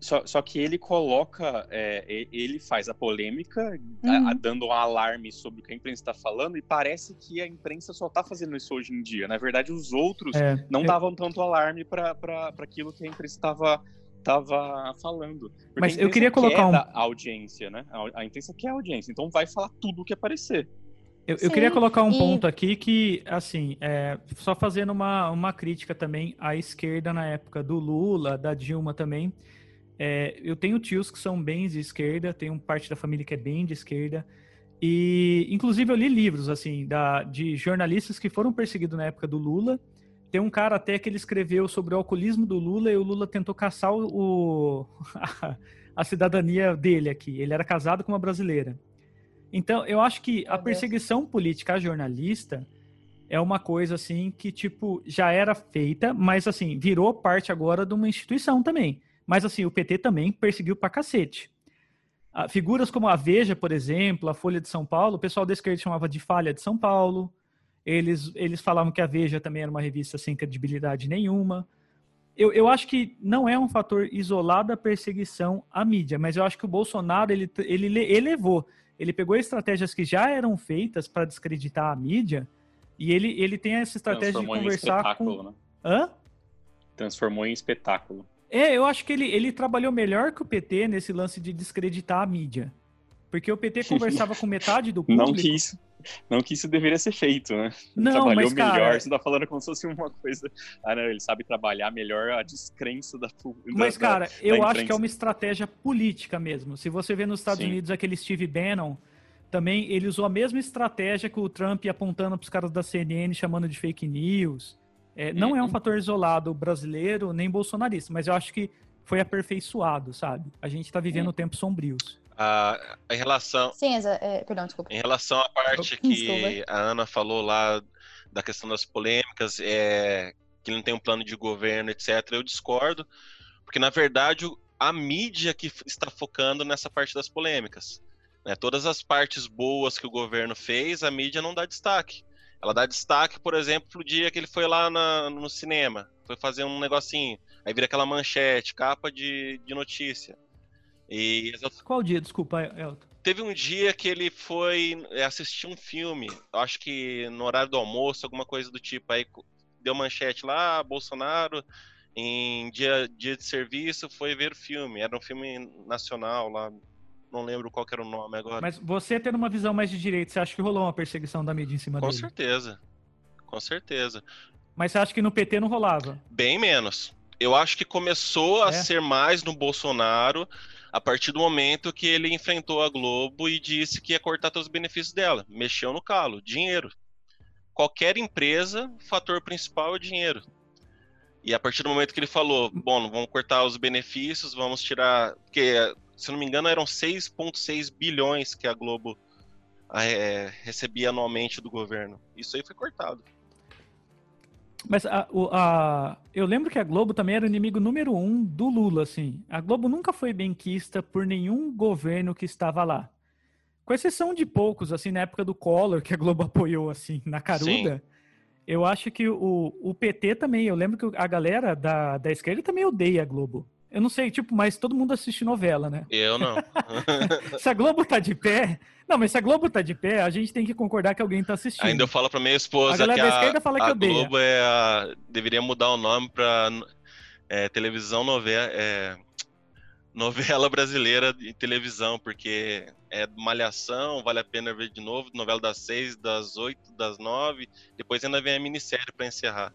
Só, só que ele coloca, é, ele faz a polêmica, Uhum. a- a- dando um alarme sobre o que a imprensa está falando, e parece que a imprensa só está fazendo isso hoje em dia. Na verdade, os outros É, não eu- davam tanto alarme para aquilo que a imprensa estava tava falando. Porque Mas a eu queria colocar quer um- dar audiência, né? A, a imprensa quer audiência, então vai falar tudo o que aparecer. Eu, eu queria colocar um e- ponto aqui que, assim, é, só fazendo uma, uma crítica também à esquerda na época do Lula, da Dilma também. É, eu tenho tios que são bem de esquerda, tenho parte da família que é bem de esquerda. E, inclusive, eu li livros, assim, da, de jornalistas que foram perseguidos na época do Lula. Tem um cara até que ele escreveu sobre o alcoolismo do Lula e o Lula tentou caçar o, o- a cidadania dele aqui. Ele era casado com uma brasileira. Então, eu acho que a perseguição política a jornalista é uma coisa assim que tipo já era feita, mas assim, virou parte agora de uma instituição também. Mas assim, o PT também perseguiu pra cacete. Ah, Figuras como a Veja, por exemplo, a Folha de São Paulo, o pessoal da esquerda chamava de Falha de São Paulo. Eles, eles falavam que a Veja também era uma revista sem credibilidade nenhuma. Eu, eu acho que não é um fator isolado a perseguição à mídia, mas eu acho que o Bolsonaro ele, ele le- elevou. Ele pegou estratégias que já eram feitas para descreditar a mídia e ele, ele tem essa estratégia de Transformou em conversar espetáculo, com. né? Hã? Transformou em espetáculo. É, eu acho que ele, ele trabalhou melhor que o PT nesse lance de descreditar a mídia. Porque o PT conversava com metade do público. Não que isso, não que isso deveria ser feito, né? Não, Trabalhou mas, cara- melhor, você tá falando como se fosse uma coisa. Ah, não, ele sabe trabalhar melhor a descrença da. da- Mas, da- cara, eu acho imprensa. que é uma estratégia política mesmo. Se você vê nos Estados Sim. Unidos aquele Steve Bannon, também ele usou a mesma estratégia que o Trump apontando para os caras da CNN, chamando de fake news. É, não é um Uhum. fator isolado brasileiro nem bolsonarista, mas eu acho que foi aperfeiçoado, sabe? A gente tá Uhum. vivendo tempos sombrios. Ah, em relação, Sim, é, perdão, desculpa. Em relação à parte Desculpa. que a Ana falou lá da questão das polêmicas, é, que não tem um plano de governo, etc., eu discordo, porque na verdade a mídia que está focando nessa parte das polêmicas. né? Todas as partes boas que o governo fez, a mídia não dá destaque. Ela dá destaque, por exemplo, pro dia que ele foi lá na- no cinema, foi fazer um negocinho, aí vira aquela manchete, capa de, de notícia. E as outras Qual dia? Desculpa, Elton. Teve um dia que ele foi é, assistir um filme, acho que no horário do almoço, alguma coisa do tipo. Aí deu manchete lá, Bolsonaro, em dia, dia de serviço, foi ver o filme. Era um filme nacional lá, não lembro qual era o nome agora. Mas você tendo uma visão mais de direita, você acha que rolou uma perseguição da mídia em cima Com dele? certeza. Com certeza. Mas você acha que no PT não rolava? Bem menos. Eu acho que começou a É? ser mais no Bolsonaro a partir do momento que ele enfrentou a Globo e disse que ia cortar todos os benefícios dela. Mexeu no calo, dinheiro. Qualquer empresa, o fator principal é dinheiro. E a partir do momento que ele falou, bom, vamos cortar os benefícios, vamos tirar. Porque, se não me engano, eram 6,6 bilhões que a Globo eh, recebia anualmente do governo. Isso aí foi cortado. Mas a, a- eu lembro que a Globo também era o inimigo número um do Lula, assim. A Globo nunca foi benquista por nenhum governo que estava lá. Com exceção de poucos, assim, na época do Collor, que a Globo apoiou, assim, na caruda. Eu acho que o, o PT também, eu lembro que a galera da, da esquerda também odeia a Globo. Eu não sei, tipo, mas todo mundo assiste novela, né? Eu não. Se a Globo tá de pé... Não, mas se a Globo tá de pé, a gente tem que concordar que alguém tá assistindo. Ainda eu falo pra minha esposa A que a, esquerda fala que a odeia. Globo é a- deveria mudar o nome pra é, televisão novela, é, novela brasileira de televisão, porque é malhação, vale a pena ver de novo, novela das seis, das oito, das nove, depois ainda vem a minissérie pra encerrar.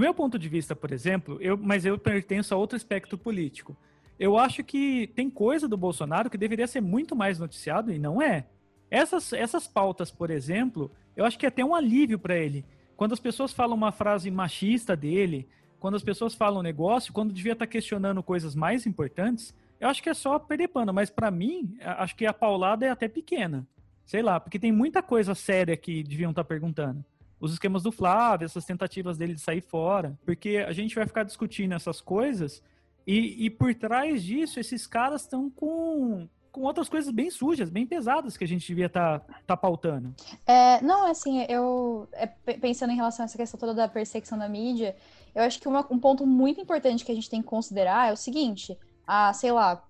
Do meu ponto de vista, por exemplo, eu, mas eu pertenço a outro espectro político. Eu acho que tem coisa do Bolsonaro que deveria ser muito mais noticiado e não é. Essas, essas pautas, por exemplo, eu acho que é até um alívio para ele. Quando as pessoas falam uma frase machista dele, quando as pessoas falam negócio, quando devia estar tá questionando coisas mais importantes, eu acho que é só perder pano. Mas para mim, acho que a paulada é até pequena. Sei lá, porque tem muita coisa séria que deviam estar tá perguntando. Os esquemas do Flávio, essas tentativas dele de sair fora. Porque a gente vai ficar discutindo essas coisas e, e por trás disso, esses caras estão com, com outras coisas bem sujas, bem pesadas que a gente devia estar tá, tá pautando. É, não, assim, eu é, pensando em relação a essa questão toda da perseguição da mídia, eu acho que uma, um ponto muito importante que a gente tem que considerar é o seguinte: há, sei lá,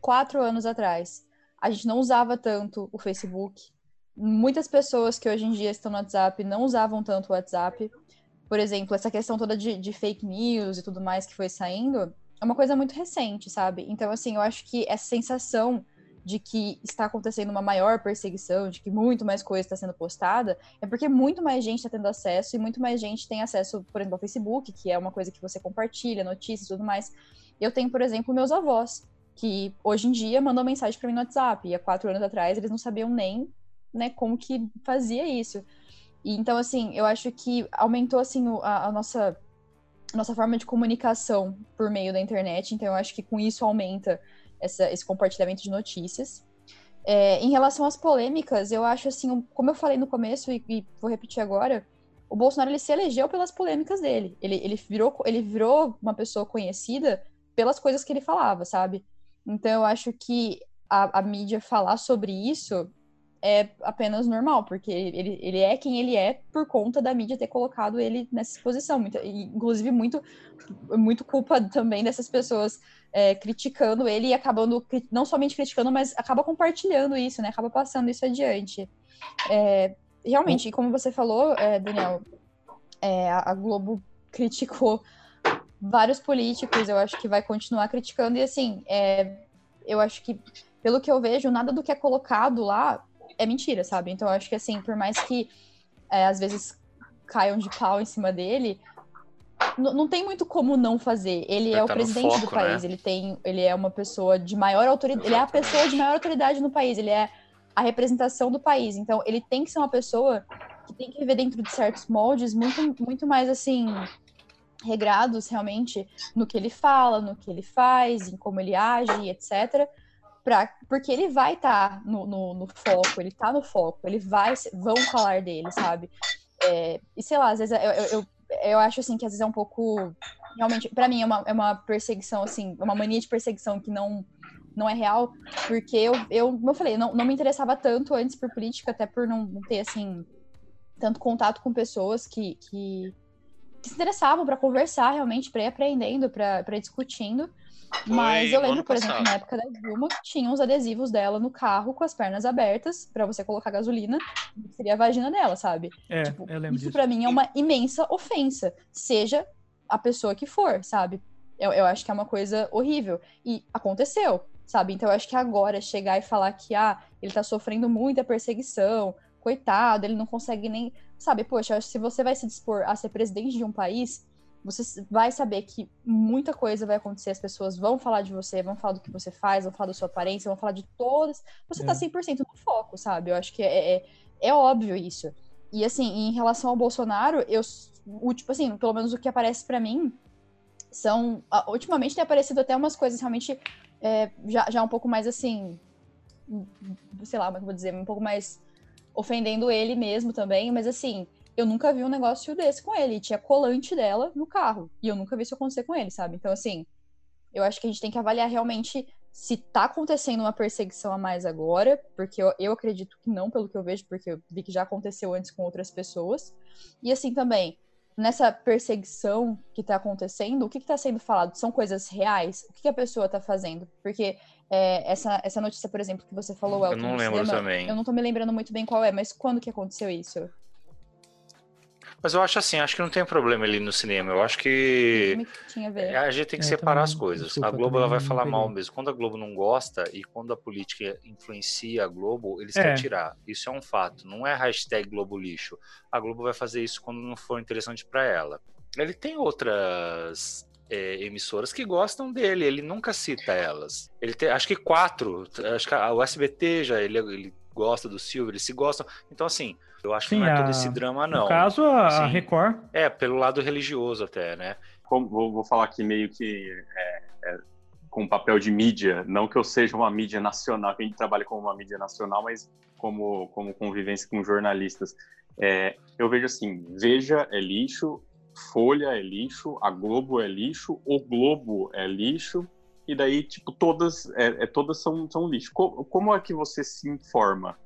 quatro anos atrás, a gente não usava tanto o Facebook. Muitas pessoas que hoje em dia estão no WhatsApp não usavam tanto o WhatsApp. Por exemplo, essa questão toda de, de fake news e tudo mais que foi saindo é uma coisa muito recente, sabe? Então, assim, eu acho que essa sensação de que está acontecendo uma maior perseguição, de que muito mais coisa está sendo postada, é porque muito mais gente está tendo acesso e muito mais gente tem acesso, por exemplo, ao Facebook, que é uma coisa que você compartilha, notícias e tudo mais. Eu tenho, por exemplo, meus avós, que hoje em dia mandam mensagem para mim no WhatsApp, e há quatro anos atrás eles não sabiam nem né, como que fazia isso. E, então, assim, eu acho que aumentou, assim, a, a nossa nossa forma de comunicação por meio da internet, então eu acho que com isso aumenta essa, esse compartilhamento de notícias. É, em relação às polêmicas, eu acho assim, como eu falei no começo e, e, vou repetir agora, o Bolsonaro ele se elegeu pelas polêmicas dele. Ele, ele, virou, ele virou uma pessoa conhecida pelas coisas que ele falava, sabe? Então eu acho que a, a mídia falar sobre isso é apenas normal, porque ele, ele é quem ele é por conta da mídia ter colocado ele nessa posição. Muito, inclusive, muito, muito culpa também dessas pessoas é, criticando ele e acabando, não somente criticando, mas acaba compartilhando isso, né? Acaba passando isso adiante. É, realmente, como você falou, é, Daniel, é, a Globo criticou vários políticos, eu acho que vai continuar criticando, e assim, é, eu acho que, pelo que eu vejo, nada do que é colocado lá é mentira, sabe? Então eu acho que assim, por mais que é, às vezes caiam de pau em cima dele, não tem muito como não fazer. Ele, ele é o tá presidente foco, do país, né? ele tem, ele é uma pessoa de maior autoridade, ele é a pessoa de maior autoridade no país, ele é a representação do país. Então, ele tem que ser uma pessoa que tem que viver dentro de certos moldes muito, muito mais assim regrados realmente no que ele fala, no que ele faz, em como ele age, etc pra, porque ele vai estar tá no, no, no, foco, ele tá no foco, ele vai, vão falar dele, sabe? É, e sei lá, às vezes eu, eu, eu, eu, acho assim que às vezes é um pouco. Realmente, para mim é uma, é uma perseguição, assim, uma mania de perseguição que não, não é real, porque eu, eu como eu falei, não, não me interessava tanto antes por política, até por não, não ter, assim, tanto contato com pessoas que, que, que se interessavam para conversar realmente, para ir aprendendo, para ir discutindo. Mas eu lembro, por exemplo, na época da Dilma, tinha uns adesivos dela no carro com as pernas abertas para você colocar gasolina, que seria a vagina dela, sabe? É, tipo, eu lembro isso disso. pra mim é uma imensa ofensa, seja a pessoa que for, sabe? Eu, eu acho que é uma coisa horrível. E aconteceu, sabe? Então eu acho que agora chegar e falar que, ah, ele tá sofrendo muita perseguição, coitado, ele não consegue nem. Sabe, poxa, se você vai se dispor a ser presidente de um país você vai saber que muita coisa vai acontecer, as pessoas vão falar de você, vão falar do que você faz, vão falar da sua aparência, vão falar de todas. Você tá é. tá 100% no foco, sabe? Eu acho que é, é, é, óbvio isso. E assim, em relação ao Bolsonaro, eu, o, tipo assim, pelo menos o que aparece para mim são. Ultimamente tem aparecido até umas coisas realmente é, já, já um pouco mais assim. Sei lá, como é que eu vou dizer? Um pouco mais ofendendo ele mesmo também, mas assim eu nunca vi um negócio desse com ele. tinha colante dela no carro. E eu nunca vi isso acontecer com ele, sabe? Então, assim, eu acho que a gente tem que avaliar realmente se tá acontecendo uma perseguição a mais agora, porque eu, eu acredito que não, pelo que eu vejo, porque eu vi que já aconteceu antes com outras pessoas. E assim também, nessa perseguição que tá acontecendo, o que que tá sendo falado? São coisas reais? O que, que a pessoa tá fazendo? Porque é, essa, essa notícia, por exemplo, que você falou, Elton, eu não lembro cinema, também. Eu não tô me lembrando muito bem qual é, mas quando que aconteceu isso? Mas eu acho assim, acho que não tem problema ali no cinema. Eu acho que a, a gente tem que é, separar também, as coisas. Desculpa, a Globo ela vai falar mal mesmo. Quando a Globo não gosta e quando a política influencia a Globo, eles é. querem tirar. Isso é um fato. Não é hashtag Globo lixo. A Globo vai fazer isso quando não for interessante para ela. ele tem outras é, emissoras que gostam dele, ele nunca cita elas. Ele tem, acho que quatro, acho que o SBT já, ele, ele gosta do Silvio, eles se gostam. Então, assim, eu acho Sim, que não é a, todo esse drama, não. No caso, a, assim, Record. É, pelo lado religioso até, né? Como, vou, vou falar aqui meio que é, é, com papel de mídia, não que eu seja uma mídia nacional, que a gente trabalha como uma mídia nacional, mas como, como convivência com jornalistas. É, eu vejo assim, Veja é lixo, Folha é lixo, a Globo é lixo, o Globo é lixo, e daí, tipo, todas, é, é todas são, são lixo. Como, como, é que você se informa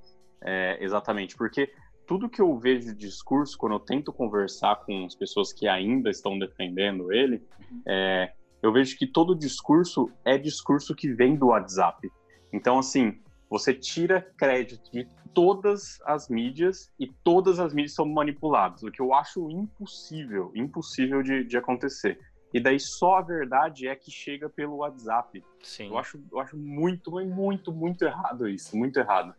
é, exatamente? Porque tudo que eu vejo de discurso, quando eu tento conversar com as pessoas que ainda estão defendendo ele, é, eu vejo que todo discurso é discurso que vem do WhatsApp. Então, assim, você tira crédito de todas as mídias e todas as mídias são manipuladas, o que eu acho impossível, impossível de, de acontecer. E daí só a verdade é que chega pelo WhatsApp. Sim. Eu acho, eu acho muito, muito, muito errado isso, muito errado.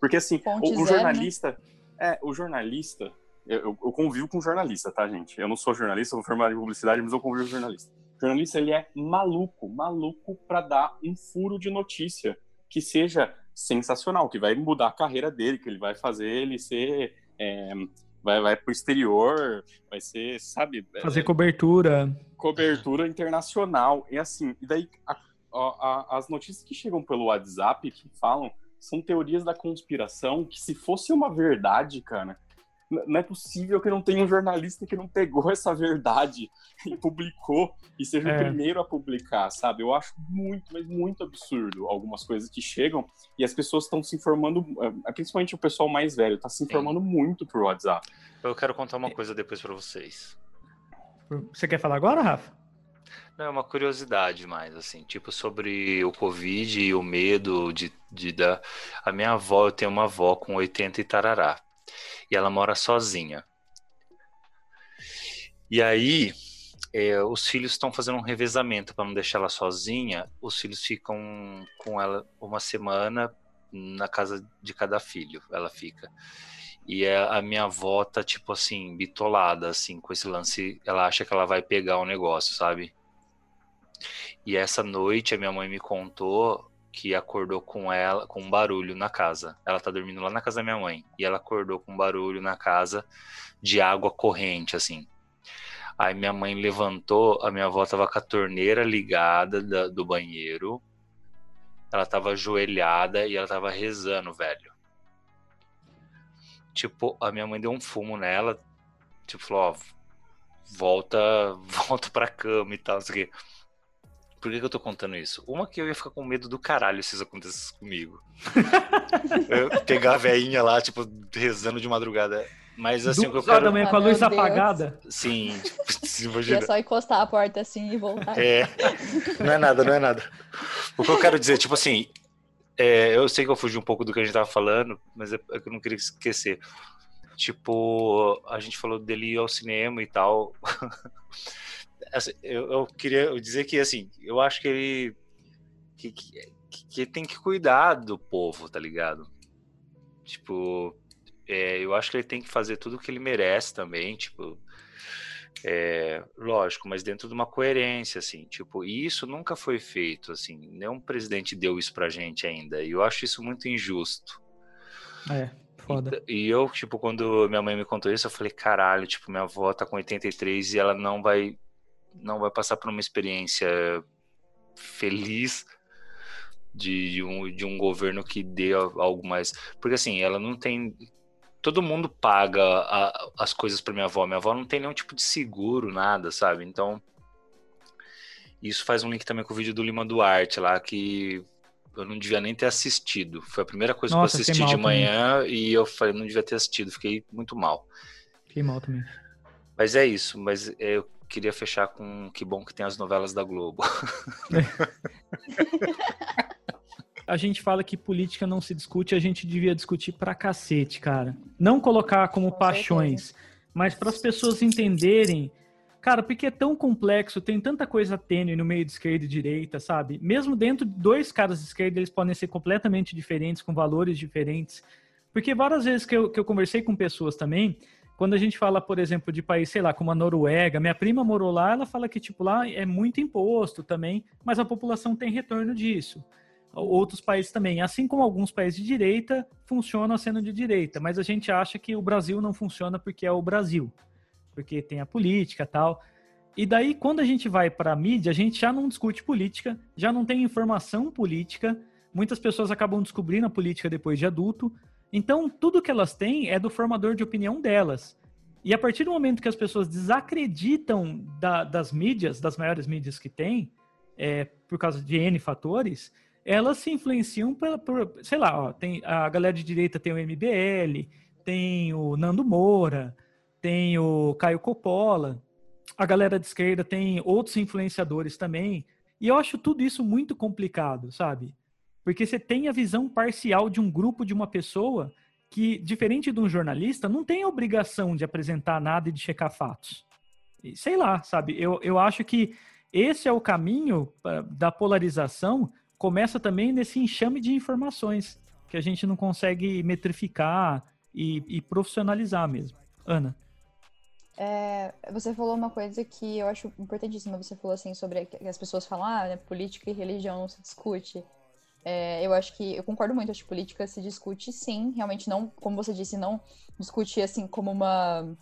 Porque assim, o, o, jornalista, zero, né? É, o jornalista, eu, eu, convivo com jornalista, tá, gente? Eu não sou jornalista, sou formado em publicidade, mas eu convivo com jornalista. O jornalista, ele é maluco, maluco para dar um furo de notícia que seja sensacional, que vai mudar a carreira dele, que ele vai fazer ele ser é, vai, vai pro exterior, vai ser, sabe? Fazer é, cobertura. Cobertura internacional. E assim, e daí a, a, as notícias que chegam pelo WhatsApp que falam são teorias da conspiração que se fosse uma verdade, cara, não é possível que não tenha um jornalista que não pegou essa verdade e publicou e seja é. o primeiro a publicar, sabe? Eu acho muito, mas muito absurdo algumas coisas que chegam e as pessoas estão se informando, é, principalmente o pessoal mais velho, está se informando Sim. muito por WhatsApp. Eu quero contar uma coisa depois para vocês. Você quer falar agora, Rafa? É uma curiosidade mais, assim, tipo sobre o Covid e o medo de, de dar. A minha avó, eu tenho uma avó com 80 e tarará e ela mora sozinha. E aí, é, os filhos estão fazendo um revezamento para não deixar ela sozinha. Os filhos ficam com ela uma semana na casa de cada filho. Ela fica. E a minha avó tá, tipo assim, bitolada, assim, com esse lance. Ela acha que ela vai pegar o negócio, sabe? E essa noite a minha mãe me contou que acordou com ela com um barulho na casa. Ela tá dormindo lá na casa da minha mãe e ela acordou com um barulho na casa de água corrente assim. Aí minha mãe levantou, a minha avó tava com a torneira ligada da, do banheiro. Ela tava ajoelhada e ela tava rezando, velho. Tipo, a minha mãe deu um fumo nela, tipo, falou, ó, volta, volta pra cama e tal, não sei o quê. Por que, que, eu tô contando isso? Uma que eu ia ficar com medo do caralho se isso acontecesse comigo. pegar a veinha lá, tipo, rezando de madrugada. Mas assim, o que eu quero... da manhã com a luz apagada. Sim, imagina. É só encostar a porta assim e voltar. É, não é nada, não é nada. O que eu quero dizer, tipo assim, é, eu sei que eu fugi um pouco do que a gente tava falando, mas é, é que eu não queria esquecer. Tipo, a gente falou dele ir ao cinema e tal. Assim, eu, eu, queria dizer que, assim, eu acho que ele que, que, que tem que cuidar do povo, tá ligado? Tipo, é, eu acho que ele tem que fazer tudo o que ele merece também, tipo, é, lógico, mas dentro de uma coerência, assim, tipo, e isso nunca foi feito, assim, nenhum presidente deu isso pra gente ainda, e eu acho isso muito injusto. É, foda. E, e eu, tipo, quando minha mãe me contou isso, eu falei, caralho, tipo, minha avó tá com 83 e ela não vai não vai passar por uma experiência feliz de, um, de um governo que dê algo mais. Porque assim, ela não tem. Todo mundo paga a, as coisas para minha avó. Minha avó não tem nenhum tipo de seguro, nada, sabe? Então. Isso faz um link também com o vídeo do Lima Duarte lá, que eu não devia nem ter assistido. Foi a primeira coisa Nossa, que eu assisti de manhã também. e eu falei, não devia ter assistido, fiquei muito mal. Fiquei mal também. Mas é isso, mas eu queria fechar com que bom que tem as novelas da Globo. a gente fala que política não se discute, a gente devia discutir pra cacete, cara. Não colocar como paixões, mas para as pessoas entenderem, cara, porque é tão complexo, tem tanta coisa tênue no meio de esquerda e direita, sabe? Mesmo dentro de dois caras de esquerda, eles podem ser completamente diferentes, com valores diferentes. Porque várias vezes que eu, que eu conversei com pessoas também, quando a gente fala, por exemplo, de país, sei lá, como a Noruega, minha prima morou lá, ela fala que, tipo, lá é muito imposto também, mas a população tem retorno disso. Outros países também, assim como alguns países de direita, funcionam sendo de direita, mas a gente acha que o Brasil não funciona porque é o Brasil, porque tem a política tal. E daí, quando a gente vai para a mídia, a gente já não discute política, já não tem informação política, muitas pessoas acabam descobrindo a política depois de adulto, então, tudo que elas têm é do formador de opinião delas. E a partir do momento que as pessoas desacreditam da, das mídias, das maiores mídias que tem, é, por causa de N fatores, elas se influenciam por, por sei lá, ó, tem, a galera de direita tem o MBL, tem o Nando Moura, tem o Caio Coppola, a galera de esquerda tem outros influenciadores também. E eu acho tudo isso muito complicado, sabe? Porque você tem a visão parcial de um grupo de uma pessoa que, diferente de um jornalista, não tem a obrigação de apresentar nada e de checar fatos. Sei lá, sabe? Eu, eu acho que esse é o caminho da polarização, começa também nesse enxame de informações que a gente não consegue metrificar e, e profissionalizar mesmo. Ana. É, você falou uma coisa que eu acho importantíssima. Você falou assim sobre as pessoas falam, ah, né, política e religião não se discute. É, eu acho que eu concordo muito, acho que política se discute sim, realmente não, como você disse, não discutir assim como uma.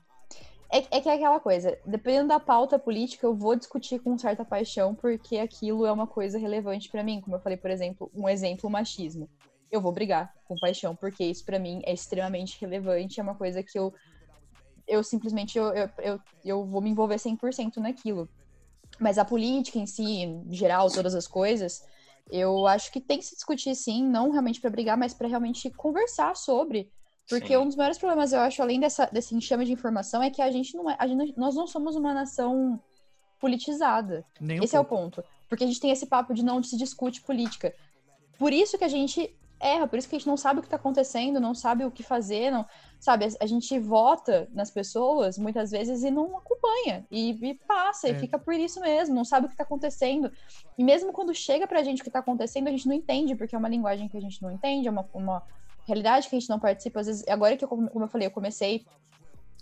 É, é que é aquela coisa, dependendo da pauta política, eu vou discutir com certa paixão, porque aquilo é uma coisa relevante para mim. Como eu falei, por exemplo, um exemplo, o machismo. Eu vou brigar com paixão, porque isso para mim é extremamente relevante, é uma coisa que eu, eu simplesmente eu, eu, eu, eu vou me envolver 100% naquilo. Mas a política em si, em geral, todas as coisas, eu acho que tem que se discutir sim, não realmente para brigar, mas para realmente conversar sobre. Porque sim. um dos maiores problemas, eu acho, além dessa, desse enxame de informação, é que a gente não é. A gente, nós não somos uma nação politizada. Nem Esse um é o ponto. Porque a gente tem esse papo de não se discute política. Por isso que a gente erra, por isso que a gente não sabe o que está acontecendo, não sabe o que fazer, não sabe? A, gente vota nas pessoas muitas vezes e não acompanha e, e passa é. e fica por isso mesmo, não sabe o que está acontecendo. E mesmo quando chega para a gente o que está acontecendo, a gente não entende porque é uma linguagem que a gente não entende, é uma, uma realidade que a gente não participa. Às vezes, agora que eu, como eu falei, eu comecei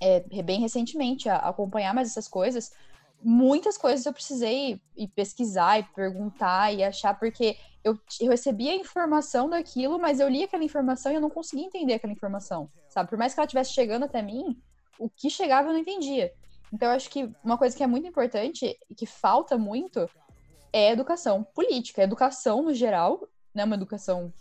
é, bem recentemente a acompanhar mais essas coisas muitas coisas eu precisei ir pesquisar e perguntar e achar, porque eu, eu recebia a informação daquilo, mas eu li aquela informação e eu não conseguia entender aquela informação, sabe? Por mais que ela estivesse chegando até mim, o que chegava eu não entendia. Então, eu acho que uma coisa que é muito importante e que falta muito é educação política, educação no geral, né? Uma educação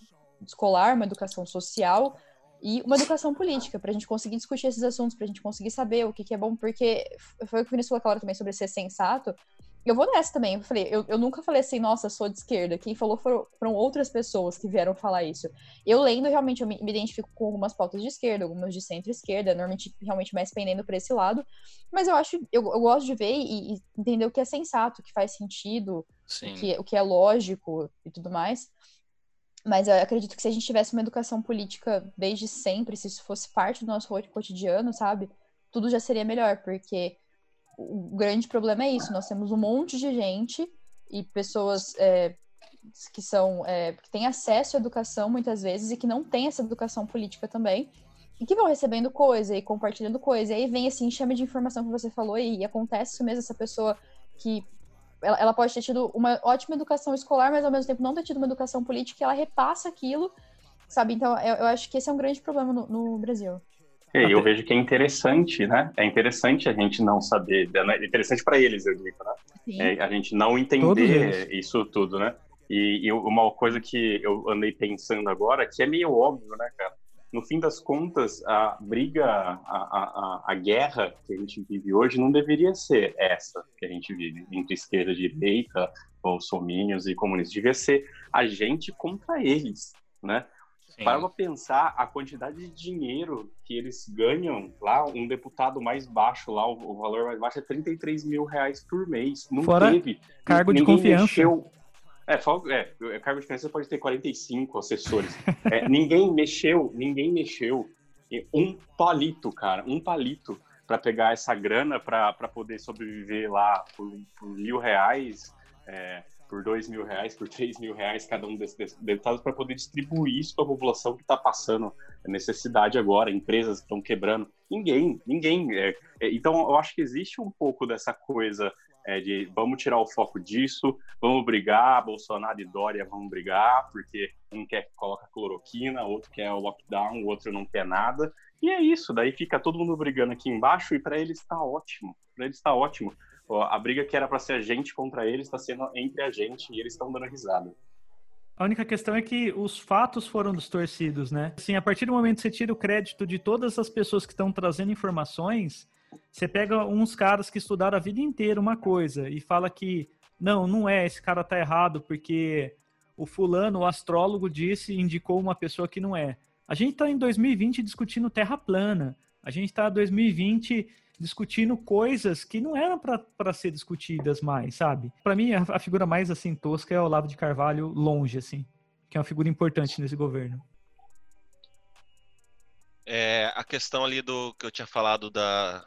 escolar, uma educação social, e uma educação política, para a gente conseguir discutir esses assuntos, para a gente conseguir saber o que, que, é bom, porque foi o que o Vinícius falou também sobre ser sensato. Eu vou nessa também, eu falei, eu, eu nunca falei assim, nossa, sou de esquerda. Quem falou foram, foram outras pessoas que vieram falar isso. Eu lendo, realmente, eu me, me identifico com algumas pautas de esquerda, algumas de centro-esquerda, normalmente, realmente mais pendendo para esse lado. Mas eu acho, eu, eu gosto de ver e, e, entender o que é sensato, o que faz sentido, o que, o que é lógico e tudo mais. Mas eu acredito que se a gente tivesse uma educação política desde sempre, se isso fosse parte do nosso cotidiano, sabe? Tudo já seria melhor, porque o grande problema é isso. Nós temos um monte de gente e pessoas é, que são é, que têm acesso à educação muitas vezes e que não têm essa educação política também e que vão recebendo coisa e compartilhando coisa e aí vem esse enxame de informação que você falou e, e acontece isso mesmo essa pessoa que ela, ela, pode ter tido uma ótima educação escolar, mas ao mesmo tempo não ter tido uma educação política e ela repassa aquilo, sabe? Então, eu, eu acho que esse é um grande problema no, no Brasil. É, eu vejo que é interessante, né? É interessante a gente não saber, né? é interessante para eles, eu digo, né? É, a gente não entender isso tudo, né? E, e, uma coisa que eu andei pensando agora, que é meio óbvio, né, cara? No fim das contas, a briga, a, a, a, guerra que a gente vive hoje não deveria ser essa que a gente vive entre esquerda e direita, bolsominions e comunistas. Devia ser a gente contra eles, né? Sim. Para pensar a quantidade de dinheiro que eles ganham lá, um deputado mais baixo lá, o, o valor mais baixo é 33 mil reais por mês. Não Fora teve. cargo de confiança. Mexeu, é, é, cargo de criança pode ter 45 assessores. É, ninguém mexeu, ninguém mexeu um palito, cara, um palito para pegar essa grana para poder sobreviver lá por, por mil reais, é, por dois mil reais, por três mil reais cada um desses deputados para poder distribuir isso para a população que está passando necessidade agora, empresas que estão quebrando. Ninguém, ninguém. É, é, então, eu acho que existe um pouco dessa coisa é, de vamos tirar o foco disso, vamos brigar, Bolsonaro e Dória vão brigar, porque um quer que coloca cloroquina, outro quer o lockdown, o outro não quer nada. E é isso, daí fica todo mundo brigando aqui embaixo e para eles está ótimo. Para eles está ótimo. A briga que era para ser a gente contra eles está sendo entre a gente e eles estão dando risada. A única questão é que os fatos foram distorcidos, né? Assim, a partir do momento que você tira o crédito de todas as pessoas que estão trazendo informações, você pega uns caras que estudaram a vida inteira uma coisa e fala que não, não é, esse cara tá errado porque o fulano, o astrólogo disse, indicou uma pessoa que não é. A gente está em 2020 discutindo terra plana. A gente está em 2020 discutindo coisas que não eram para ser discutidas mais, sabe? Para mim, a, a, figura mais assim tosca é o Olavo de Carvalho longe, assim, que é uma figura importante nesse governo. É, a questão ali do que eu tinha falado da,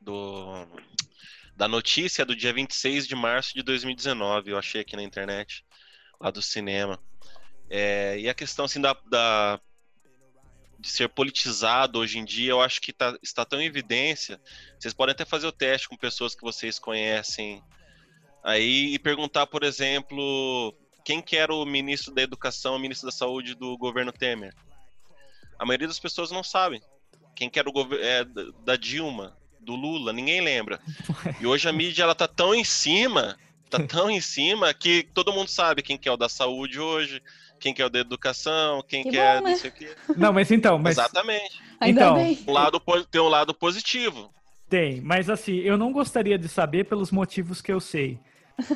do, da notícia do dia 26 de março de 2019, eu achei aqui na internet, lá do cinema. É, e a questão assim da, da, de ser politizado hoje em dia, eu acho que tá, está tão em evidência. Vocês podem até fazer o teste com pessoas que vocês conhecem aí e perguntar, por exemplo, quem que era o ministro da Educação, o ministro da Saúde do governo Temer. A maioria das pessoas não sabem. Quem que era o é, da Dilma, do Lula, ninguém lembra. E hoje a mídia ela tá tão em cima, tá tão em cima que todo mundo sabe quem que é o da saúde hoje, quem que é o da educação, quem que, que é bom, é né? não sei o quê. Não, mas então, mas... Exatamente. Ainda então, bem. Um lado, tem um lado positivo. Tem, mas assim, eu não gostaria de saber pelos motivos que eu sei.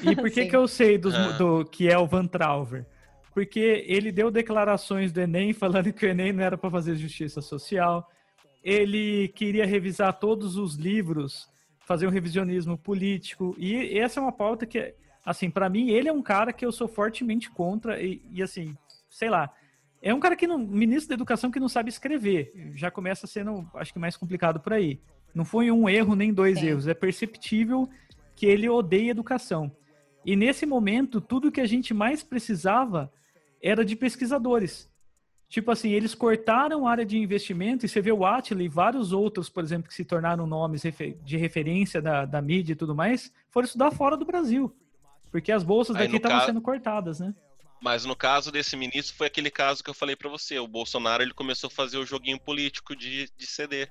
E por que que eu sei dos, ah. do que é o Van Trauver? Porque ele deu declarações do Enem falando que o Enem não era para fazer justiça social, ele queria revisar todos os livros, fazer um revisionismo político, e essa é uma pauta que, assim, para mim, ele é um cara que eu sou fortemente contra, e, e, assim, sei lá, é um cara que não, ministro da educação que não sabe escrever, já começa sendo, acho que mais complicado por aí. Não foi um erro nem dois Sim. erros, é perceptível que ele odeia educação. E nesse momento, tudo que a gente mais precisava era de pesquisadores. Tipo assim, eles cortaram a área de investimento e você vê o Atila e vários outros, por exemplo, que se tornaram nomes de referência da, da mídia e tudo mais, foram estudar fora do Brasil. Porque as bolsas daqui estavam caso... sendo cortadas, né? Mas no caso desse ministro foi aquele caso que eu falei para você. O Bolsonaro ele começou a fazer o joguinho político de, de ceder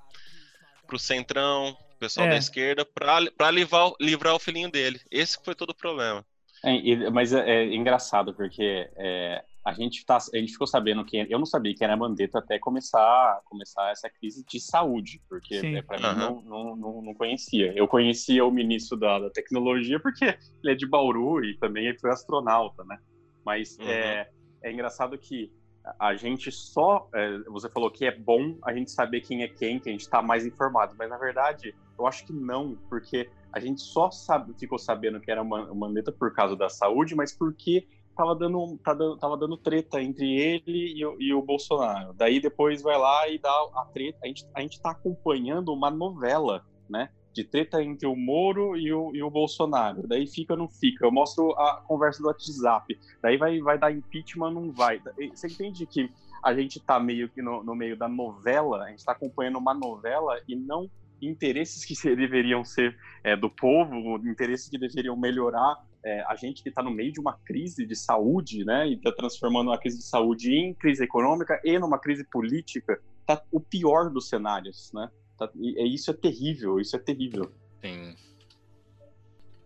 pro centrão, pessoal é. da esquerda, para livrar, livrar o filhinho dele. Esse foi todo o problema. É, mas é, é engraçado porque é, a gente tá, a gente ficou sabendo que eu não sabia que era Mandetta até começar começar essa crise de saúde, porque é, para uhum. mim não, não, não, não, conhecia. Eu conhecia o ministro da, da, tecnologia porque ele é de Bauru e também ele foi astronauta, né? Mas uhum. é, é engraçado que a gente só, é, você falou que é bom a gente saber quem é quem, que a gente está mais informado, mas na verdade eu acho que não, porque a gente só sabe, ficou sabendo que era Mandetta por causa da saúde, mas porque tava dando, tá tava dando treta entre ele e o, e o, Bolsonaro. Daí depois vai lá e dá a treta. A gente, a gente tá acompanhando uma novela, né? De treta entre o Moro e o, e o Bolsonaro. Daí fica, não fica. Eu mostro a conversa do WhatsApp. Daí vai, vai dar impeachment, não vai. Você entende que a gente tá meio que no, no meio da novela, a gente tá acompanhando uma novela e não interesses que deveriam ser é, do povo, interesses que deveriam melhorar é, a gente que está no meio de uma crise de saúde, né, e está transformando a crise de saúde em crise econômica e numa crise política, tá o pior dos cenários, né? Tá, e, isso é terrível, isso é terrível. Sim.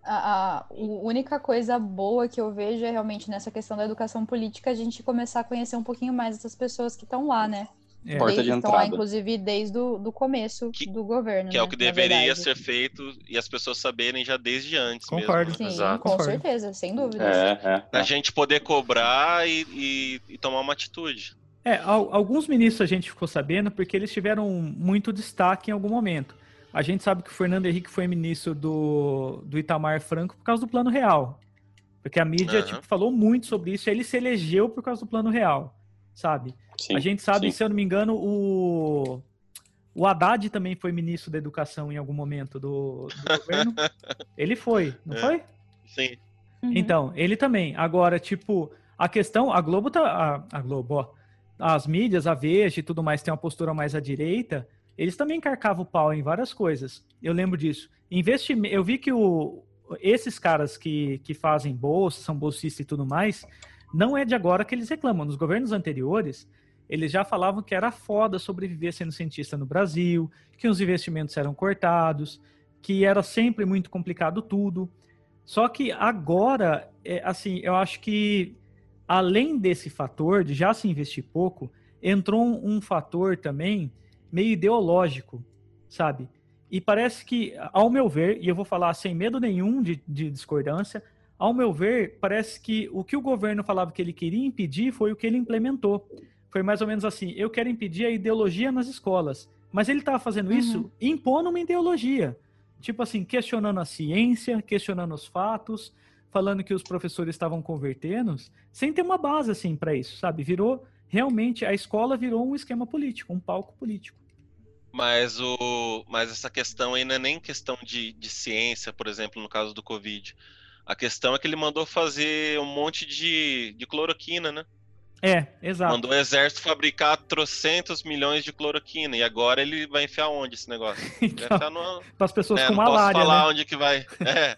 A, a, única coisa boa que eu vejo é realmente nessa questão da educação política a gente começar a conhecer um pouquinho mais essas pessoas que estão lá, né? É. Porta de entrada. Lá, inclusive, desde o do começo que, do governo. Que né? é o que deveria ser feito e as pessoas saberem já desde antes Concordo. mesmo. Né? Sim, Exato. com Concordo. certeza, sem dúvida. É, é, a gente poder cobrar e, e, e tomar uma atitude. É, alguns ministros a gente ficou sabendo porque eles tiveram muito destaque em algum momento. A gente sabe que o Fernando Henrique foi ministro do, do Itamar Franco por causa do Plano Real. Porque a mídia uhum. tipo, falou muito sobre isso e ele se elegeu por causa do Plano Real, sabe? Sim, a gente sabe, sim. se eu não me engano, o, o Haddad também foi ministro da Educação em algum momento do, do governo. Ele foi, não é. foi? Sim. Uhum. Então, ele também. Agora, tipo, a questão, a Globo tá. A, a Globo, ó. As mídias, a Veja e tudo mais, tem uma postura mais à direita. Eles também carcavam o pau em várias coisas. Eu lembro disso. Investimento. Eu vi que o, esses caras que, que fazem bolsa, são bolsistas e tudo mais, não é de agora que eles reclamam. Nos governos anteriores, eles já falavam que era foda sobreviver sendo cientista no Brasil, que os investimentos eram cortados, que era sempre muito complicado tudo. Só que agora, é, assim, eu acho que além desse fator de já se investir pouco, entrou um, um fator também meio ideológico, sabe? E parece que, ao meu ver, e eu vou falar sem medo nenhum de, de discordância, ao meu ver, parece que o que o governo falava que ele queria impedir foi o que ele implementou. Foi mais ou menos assim: eu quero impedir a ideologia nas escolas. Mas ele estava fazendo uhum. isso impondo uma ideologia. Tipo assim, questionando a ciência, questionando os fatos, falando que os professores estavam convertendo, sem ter uma base assim para isso, sabe? Virou realmente a escola virou um esquema político, um palco político. Mas, o, mas essa questão aí não é nem questão de, de ciência, por exemplo, no caso do Covid. A questão é que ele mandou fazer um monte de, de cloroquina, né? É, exato. Mandou o exército fabricar trocentos milhões de cloroquina. E agora ele vai enfiar onde esse negócio? então, no... Para as pessoas é, com malária. Posso falar né? onde que vai. É.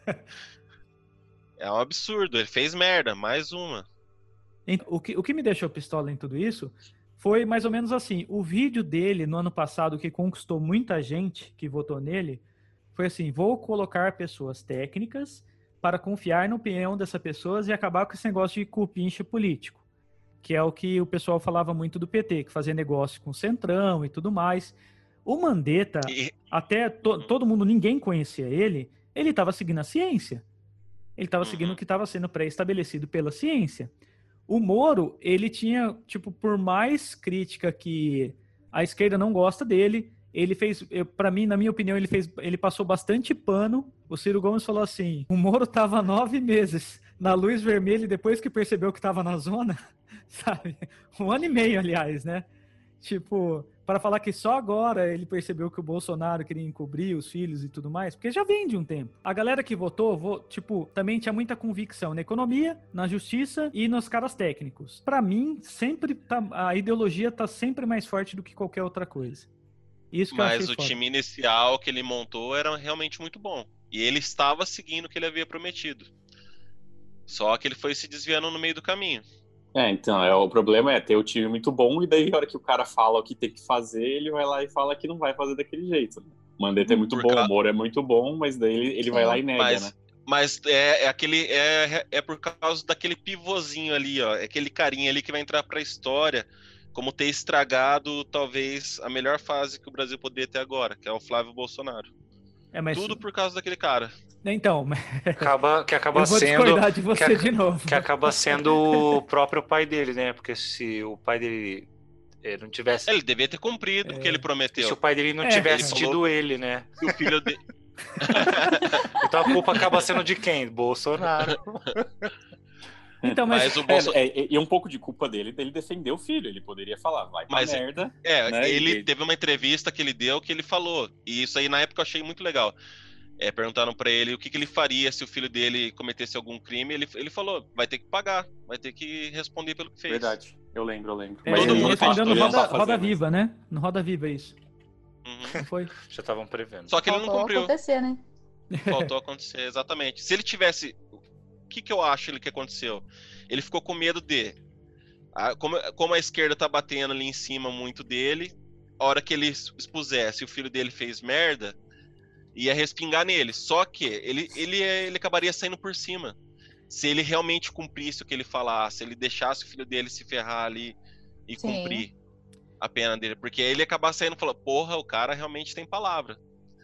é um absurdo. Ele fez merda, mais uma. O que, o que me deixou pistola em tudo isso foi mais ou menos assim. O vídeo dele no ano passado, que conquistou muita gente que votou nele, foi assim: vou colocar pessoas técnicas para confiar na opinião dessas pessoas e acabar com esse negócio de cupinche político que é o que o pessoal falava muito do PT, que fazia negócio com o Centrão e tudo mais. O Mandetta, e... até to, todo mundo, ninguém conhecia ele, ele estava seguindo a ciência. Ele estava uhum. seguindo o que estava sendo pré-estabelecido pela ciência. O Moro, ele tinha, tipo, por mais crítica que a esquerda não gosta dele, ele fez, para mim, na minha opinião, ele fez, ele passou bastante pano. O Ciro Gomes falou assim: o Moro estava nove meses na luz vermelha e depois que percebeu que estava na zona, sabe? Um ano e meio, aliás, né? Tipo, para falar que só agora ele percebeu que o Bolsonaro queria encobrir os filhos e tudo mais, porque já vem de um tempo. A galera que votou, vo, tipo, também tinha muita convicção na economia, na justiça e nos caras técnicos. Para mim, sempre tá, a ideologia tá sempre mais forte do que qualquer outra coisa. Isso que Mas o foda. time inicial que ele montou era realmente muito bom. E ele estava seguindo o que ele havia prometido. Só que ele foi se desviando no meio do caminho. É, então, é, o problema é ter o time muito bom e daí a hora que o cara fala o que tem que fazer, ele vai lá e fala que não vai fazer daquele jeito. Né? O Mandetta é muito por bom, o Moro é muito bom, mas daí ele, ele vai lá e nega, mas, né? Mas é, é aquele é, é por causa daquele pivôzinho ali, ó, é aquele carinha ali que vai entrar para a história como ter estragado talvez a melhor fase que o Brasil poderia ter agora, que é o Flávio Bolsonaro. É, mas... Tudo por causa daquele cara. Então, acaba que acaba eu vou sendo de você que, de novo. que acaba sendo o próprio pai dele, né? Porque se o pai dele eh, não tivesse ele devia ter cumprido é... o que ele prometeu. Se o pai dele não é, tivesse ele tido ele, né? o filho dele então a culpa acaba sendo de quem? Bolsonaro. Então, mas, mas o Bolso... é, é, e um pouco de culpa dele, dele defender o filho. Ele poderia falar, vai pra mas, merda. É, né? ele e... teve uma entrevista que ele deu que ele falou. E isso aí na época eu achei muito legal. É, perguntaram para ele o que, que, ele faria se o filho dele cometesse algum crime. Ele, ele falou: vai ter que pagar, vai ter que responder pelo que fez. Verdade, eu lembro, eu lembro. É, Mas todo mundo faz, no Roda, Roda Viva, né? No Roda Viva, é isso. Uhum. Não foi? Já estavam prevendo. Só que Faltou ele não cumpriu. acontecer, né? Faltou acontecer, exatamente. Se ele tivesse. O que, que eu acho que aconteceu? Ele ficou com medo de. A, como, como a esquerda tá batendo ali em cima muito dele, a hora que ele expusesse o filho dele fez merda, ia respingar nele. Só que ele, ele, ele acabaria saindo por cima. Se ele realmente cumprisse o que ele falasse, ele deixasse o filho dele se ferrar ali e Sim. cumprir a pena dele. Porque ele ia acabar saindo e falando, porra, o cara realmente tem palavra.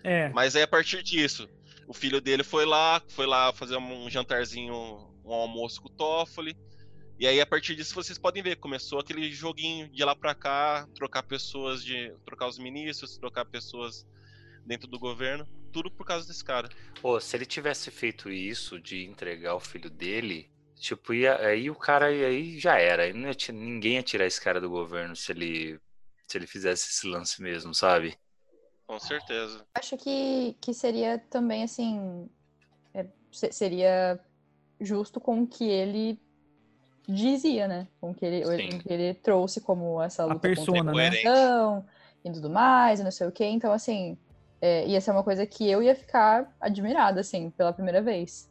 É. Mas aí a partir disso, o filho dele foi lá, foi lá fazer um jantarzinho, um almoço com o Toffoli. E aí, a partir disso, vocês podem ver, começou aquele joguinho de lá para cá, trocar pessoas de. trocar os ministros, trocar pessoas dentro do governo, tudo por causa desse cara. Pô, se ele tivesse feito isso de entregar o filho dele, tipo, ia, aí o cara aí já era. Aí ia, ninguém ia tirar esse cara do governo se ele se ele fizesse esse lance mesmo, sabe? Com certeza. Acho que, que seria também assim. É, seria justo com o que ele dizia, né? Com o que ele, com que ele trouxe como essa luta a persona, contra a né? e tudo mais, e não sei o quê. Então, assim, é, ia ser uma coisa que eu ia ficar admirada, assim, pela primeira vez.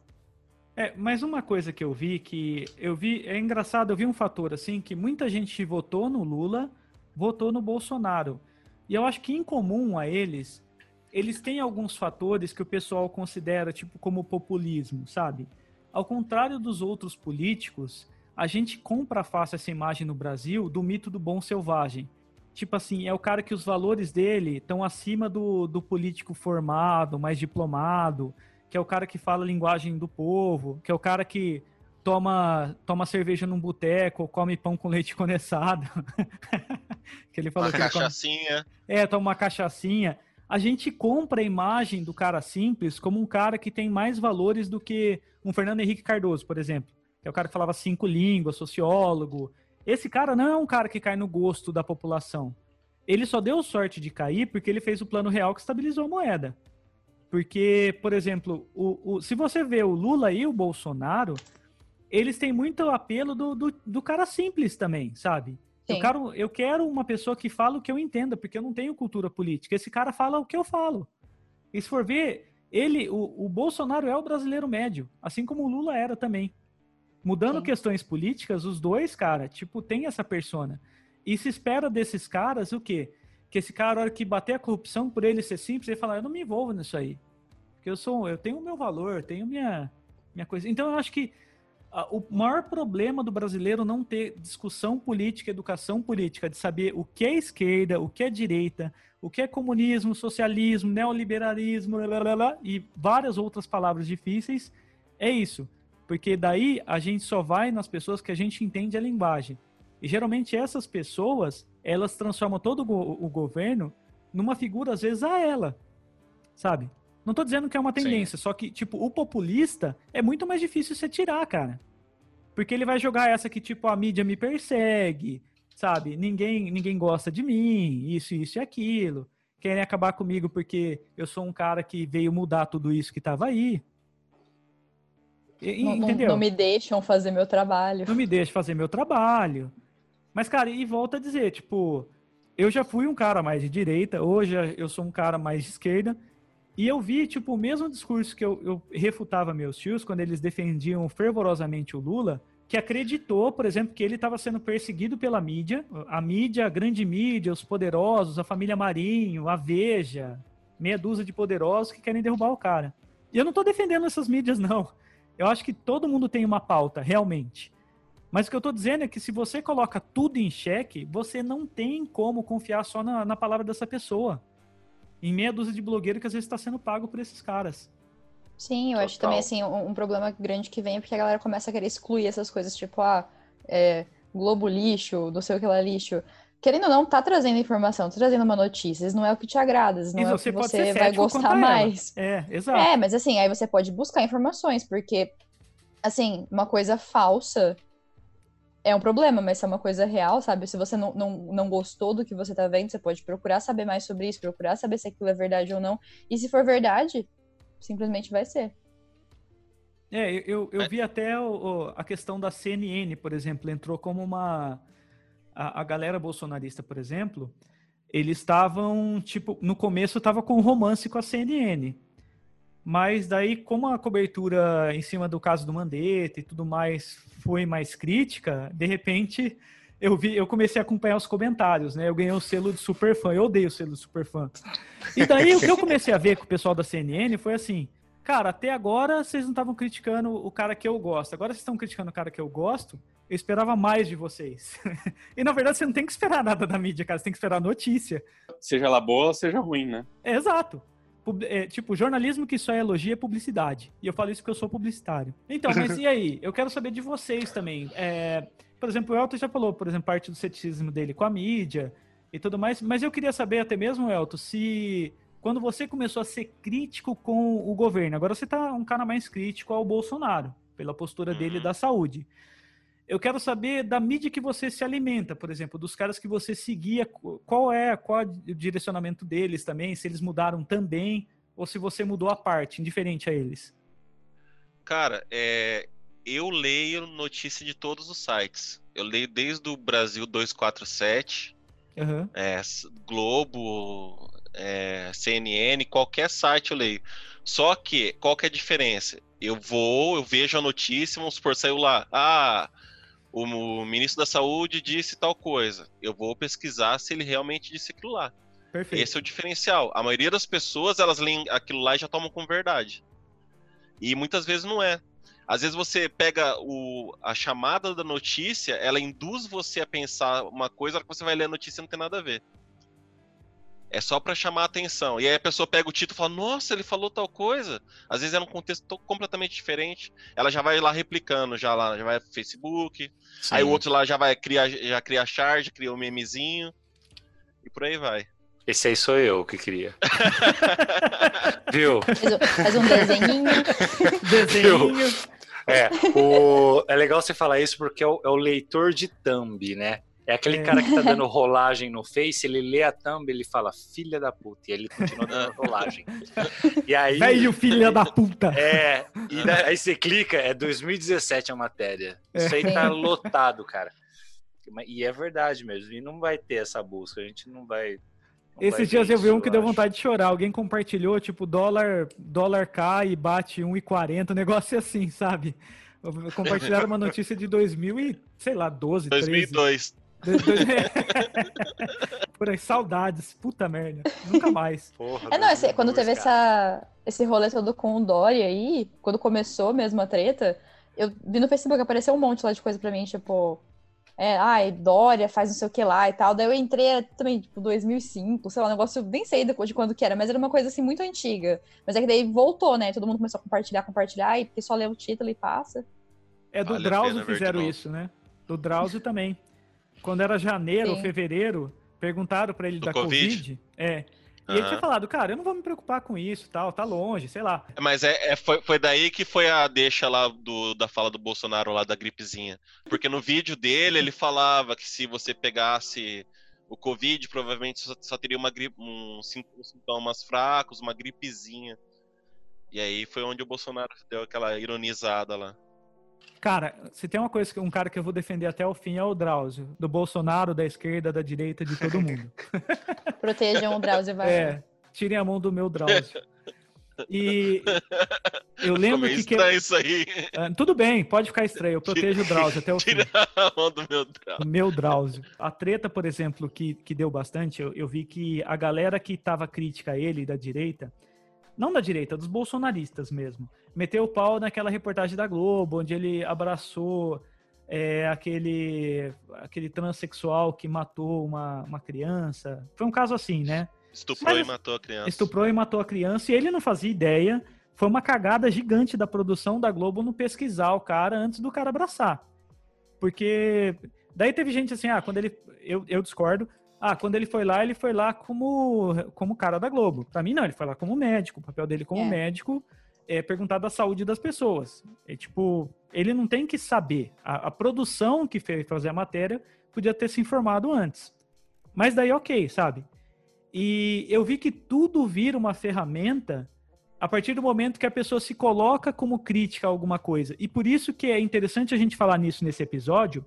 É, mas uma coisa que eu vi que eu vi é engraçado, eu vi um fator assim que muita gente votou no Lula, votou no Bolsonaro. E eu acho que em comum a eles, eles têm alguns fatores que o pessoal considera tipo como populismo, sabe? Ao contrário dos outros políticos, a gente compra fácil essa imagem no Brasil do mito do bom selvagem. Tipo assim, é o cara que os valores dele estão acima do, do político formado, mais diplomado, que é o cara que fala a linguagem do povo, que é o cara que toma, toma cerveja num boteco ou come pão com leite condensado. que ele falou uma que cachaçinha. Come... É, toma uma cachaçinha. A gente compra a imagem do cara simples como um cara que tem mais valores do que um Fernando Henrique Cardoso, por exemplo. Que é o cara que falava cinco línguas, sociólogo. Esse cara não é um cara que cai no gosto da população. Ele só deu sorte de cair porque ele fez o plano real que estabilizou a moeda. Porque, por exemplo, o, o, se você vê o Lula e o Bolsonaro, eles têm muito apelo do, do, do cara simples também, sabe? Eu quero, eu quero uma pessoa que fala o que eu entenda, porque eu não tenho cultura política. Esse cara fala o que eu falo. E se for ver, ele, o, o Bolsonaro é o brasileiro médio, assim como o Lula era também. Mudando Sim. questões políticas, os dois, cara, tipo, tem essa persona. E se espera desses caras o quê? Que esse cara, na hora que bater a corrupção, por ele ser simples, ele falar, eu não me envolvo nisso aí. Porque eu sou, eu tenho o meu valor, tenho minha, minha coisa. Então eu acho que o maior problema do brasileiro não ter discussão política, educação política, de saber o que é esquerda, o que é direita, o que é comunismo, socialismo, neoliberalismo, blá, blá, blá, e várias outras palavras difíceis, é isso. Porque daí a gente só vai nas pessoas que a gente entende a linguagem. E geralmente essas pessoas, elas transformam todo o, governo numa figura, às vezes, a ela. Sabe? Não tô dizendo que é uma tendência, Sim. só que, tipo, o populista é muito mais difícil você tirar, cara. Porque ele vai jogar essa que, tipo, a mídia me persegue, sabe? Ninguém, ninguém gosta de mim, isso, isso e aquilo. Querem acabar comigo porque eu sou um cara que veio mudar tudo isso que tava aí. E, não, entendeu? Não, não me deixam fazer meu trabalho. Não me deixam fazer meu trabalho. Mas, cara, e volta a dizer, tipo, eu já fui um cara mais de direita, hoje eu sou um cara mais de esquerda, e eu vi, tipo, o mesmo discurso que eu, eu refutava meus tios quando eles defendiam fervorosamente o Lula, que acreditou, por exemplo, que ele estava sendo perseguido pela mídia, a mídia, a grande mídia, os poderosos, a família Marinho, a Veja, meia dúzia de poderosos que querem derrubar o cara. E eu não estou defendendo essas mídias, não. Eu acho que todo mundo tem uma pauta, realmente. Mas o que eu estou dizendo é que se você coloca tudo em xeque, você não tem como confiar só na, na palavra dessa pessoa em meia dúzia de blogueiro que às vezes está sendo pago por esses caras. Sim, eu Total. acho também, assim, um, um, problema grande que vem é porque a galera começa a querer excluir essas coisas, tipo, ah, é, Globo lixo, não sei o que lá lixo. Querendo ou não, tá trazendo informação, tá trazendo uma notícia, não é o que te agrada, não é o que você vai gostar mais. É, exato. É, mas assim, aí você pode buscar informações, porque, assim, uma coisa falsa é um problema, mas é uma coisa real, sabe? Se você não, não, não gostou do que você tá vendo, você pode procurar saber mais sobre isso, procurar saber se aquilo é verdade ou não. E se for verdade, simplesmente vai ser. É, eu, eu vi até o, a questão da CNN, por exemplo, entrou como uma. A, a galera bolsonarista, por exemplo, eles estavam, tipo, no começo estava com romance com a CNN. Mas daí, como a cobertura em cima do caso do Mandetta e tudo mais foi mais crítica, de repente eu vi, eu comecei a acompanhar os comentários, né? Eu ganhei o selo de super fã, eu odeio o selo de super fã. E daí o que eu comecei a ver com o pessoal da CNN foi assim, cara, até agora vocês não estavam criticando o cara que eu gosto. Agora vocês estão criticando o cara que eu gosto. Eu esperava mais de vocês. e na verdade você não tem que esperar nada da mídia, cara. Você tem que esperar notícia. Seja ela boa, seja ruim, né? É, exato é, tipo, jornalismo que só é elogia é publicidade. E eu falo isso porque eu sou publicitário. Então, mas e aí? Eu quero saber de vocês também. É, por exemplo, o Elton já falou, por exemplo, parte do ceticismo dele com a mídia e tudo mais, mas eu queria saber até mesmo, Elton, se quando você começou a ser crítico com o governo, agora você tá um cara mais crítico ao Bolsonaro, pela postura dele da saúde. Eu quero saber da mídia que você se alimenta, por exemplo, dos caras que você seguia, qual é, qual é o direcionamento deles também, se eles mudaram também, ou se você mudou a parte, indiferente a eles. Cara, é, eu leio notícia de todos os sites. Eu leio desde o Brasil 247, Aham. é, Globo, é, CNN, qualquer site eu leio. Só que, qual que é a diferença? Eu vou, eu vejo a notícia, vamos supor, saiu lá, ah, o ministro da Saúde disse tal coisa. Eu vou pesquisar se ele realmente disse aquilo lá. Perfeito. Esse é o diferencial. A maioria das pessoas, elas leem aquilo lá e já tomam como verdade. E muitas vezes não é. Às vezes você pega o, a chamada da notícia, ela induz você a pensar uma coisa, a hora que você vai ler a notícia não tem nada a ver. É só pra chamar a atenção. E aí a pessoa pega o título e fala: Nossa, ele falou tal coisa. Às vezes é num contexto to- completamente diferente. Ela já vai lá replicando, já lá, já vai pro Facebook. Aí o Sim. outro lá já vai criar, já cria a charge, cria o memezinho. E por aí vai. Esse aí sou eu que queria. Viu? Faz, um- um desenhinho. Desenho. É, o... é legal você falar isso porque é o, é o leitor de thumb, né? É aquele É. cara que tá dando rolagem no Face, ele lê a thumb, ele fala, filha da puta, e ele continua dando rolagem. E aí. Velho filha da puta. É, e da- aí você clica, é 2017 a matéria. Isso aí tá lotado, cara. E é verdade mesmo, e não vai ter essa busca, a gente não vai. não Esses dias eu vi um que deu vontade de chorar. Alguém compartilhou, tipo, dólar, dólar cai e bate 1,40, um negócio assim, sabe? Compartilharam uma notícia de 2000 e, sei lá, 12, 13. 2002. Dois- dois- Por aí, saudades. Puta merda. Nunca mais. Porra, É, não, esse- quando 2002, teve cara. essa, esse rolê todo com o Dória aí, quando começou mesmo a treta, eu vi no Facebook, apareceu um monte lá de coisa pra mim, tipo, é, ai, Dória faz não sei o que lá e tal. Daí eu entrei também, tipo, 2005, sei lá, um negócio, nem sei de de quando que era, mas era uma coisa assim muito antiga. Mas é que daí voltou, né? Todo mundo começou a compartilhar, compartilhar, e porque só lê o título e passa. É do Vale Drauzio fizeram isso, né? Do Drauzio também. Quando era janeiro ou fevereiro, perguntaram pra ele Do da Covid? Covid. É. E ele Aham. tinha falado, cara, eu não vou me preocupar com isso, tal, tá longe, sei lá. Mas é, é- foi, foi daí que foi a deixa lá do, da fala do Bolsonaro lá da gripezinha. Porque no vídeo dele ele falava que se você pegasse o Covid, provavelmente só, só teria uma gripe, um, sintomas fracos, uma gripezinha. E aí foi onde o Bolsonaro deu aquela ironizada lá. Cara, se tem uma coisa, que um cara que eu vou defender até o fim é o Drauzio. Do Bolsonaro, da esquerda, da direita, de todo mundo. Protejam o Drauzio Varela. É, tirem a mão do meu Drauzio. E eu lembro que... que isso aí. Ah, tudo bem, pode ficar estranho. Eu protejo o Drauzio até o fim. Tira a mão do meu Deus. O meu Drauzio. A treta, por exemplo, que, que deu bastante, eu, eu vi que a galera que tava crítica a ele, da direita, não da direita, dos bolsonaristas mesmo, meteu o pau naquela reportagem da Globo, onde ele abraçou é, aquele, aquele transexual que matou uma, uma criança. Foi um caso assim, né? Estuprou Mas- e matou a criança. Estuprou e matou a criança e ele não fazia ideia. Foi uma cagada gigante da produção da Globo no pesquisar o cara antes do cara abraçar. Porque daí teve gente assim, ah, quando ele. Eu, eu discordo. Ah, quando ele foi lá, ele foi lá como, como cara da Globo. Pra mim, não, ele foi lá como médico. O papel dele como É. médico é perguntar da saúde das pessoas. É tipo, ele não tem que saber. A, a produção que fez fazer a matéria podia ter se informado antes. Mas daí, ok, sabe? E eu vi que tudo vira uma ferramenta a partir do momento que a pessoa se coloca como crítica a alguma coisa. E por isso que é interessante a gente falar nisso nesse episódio,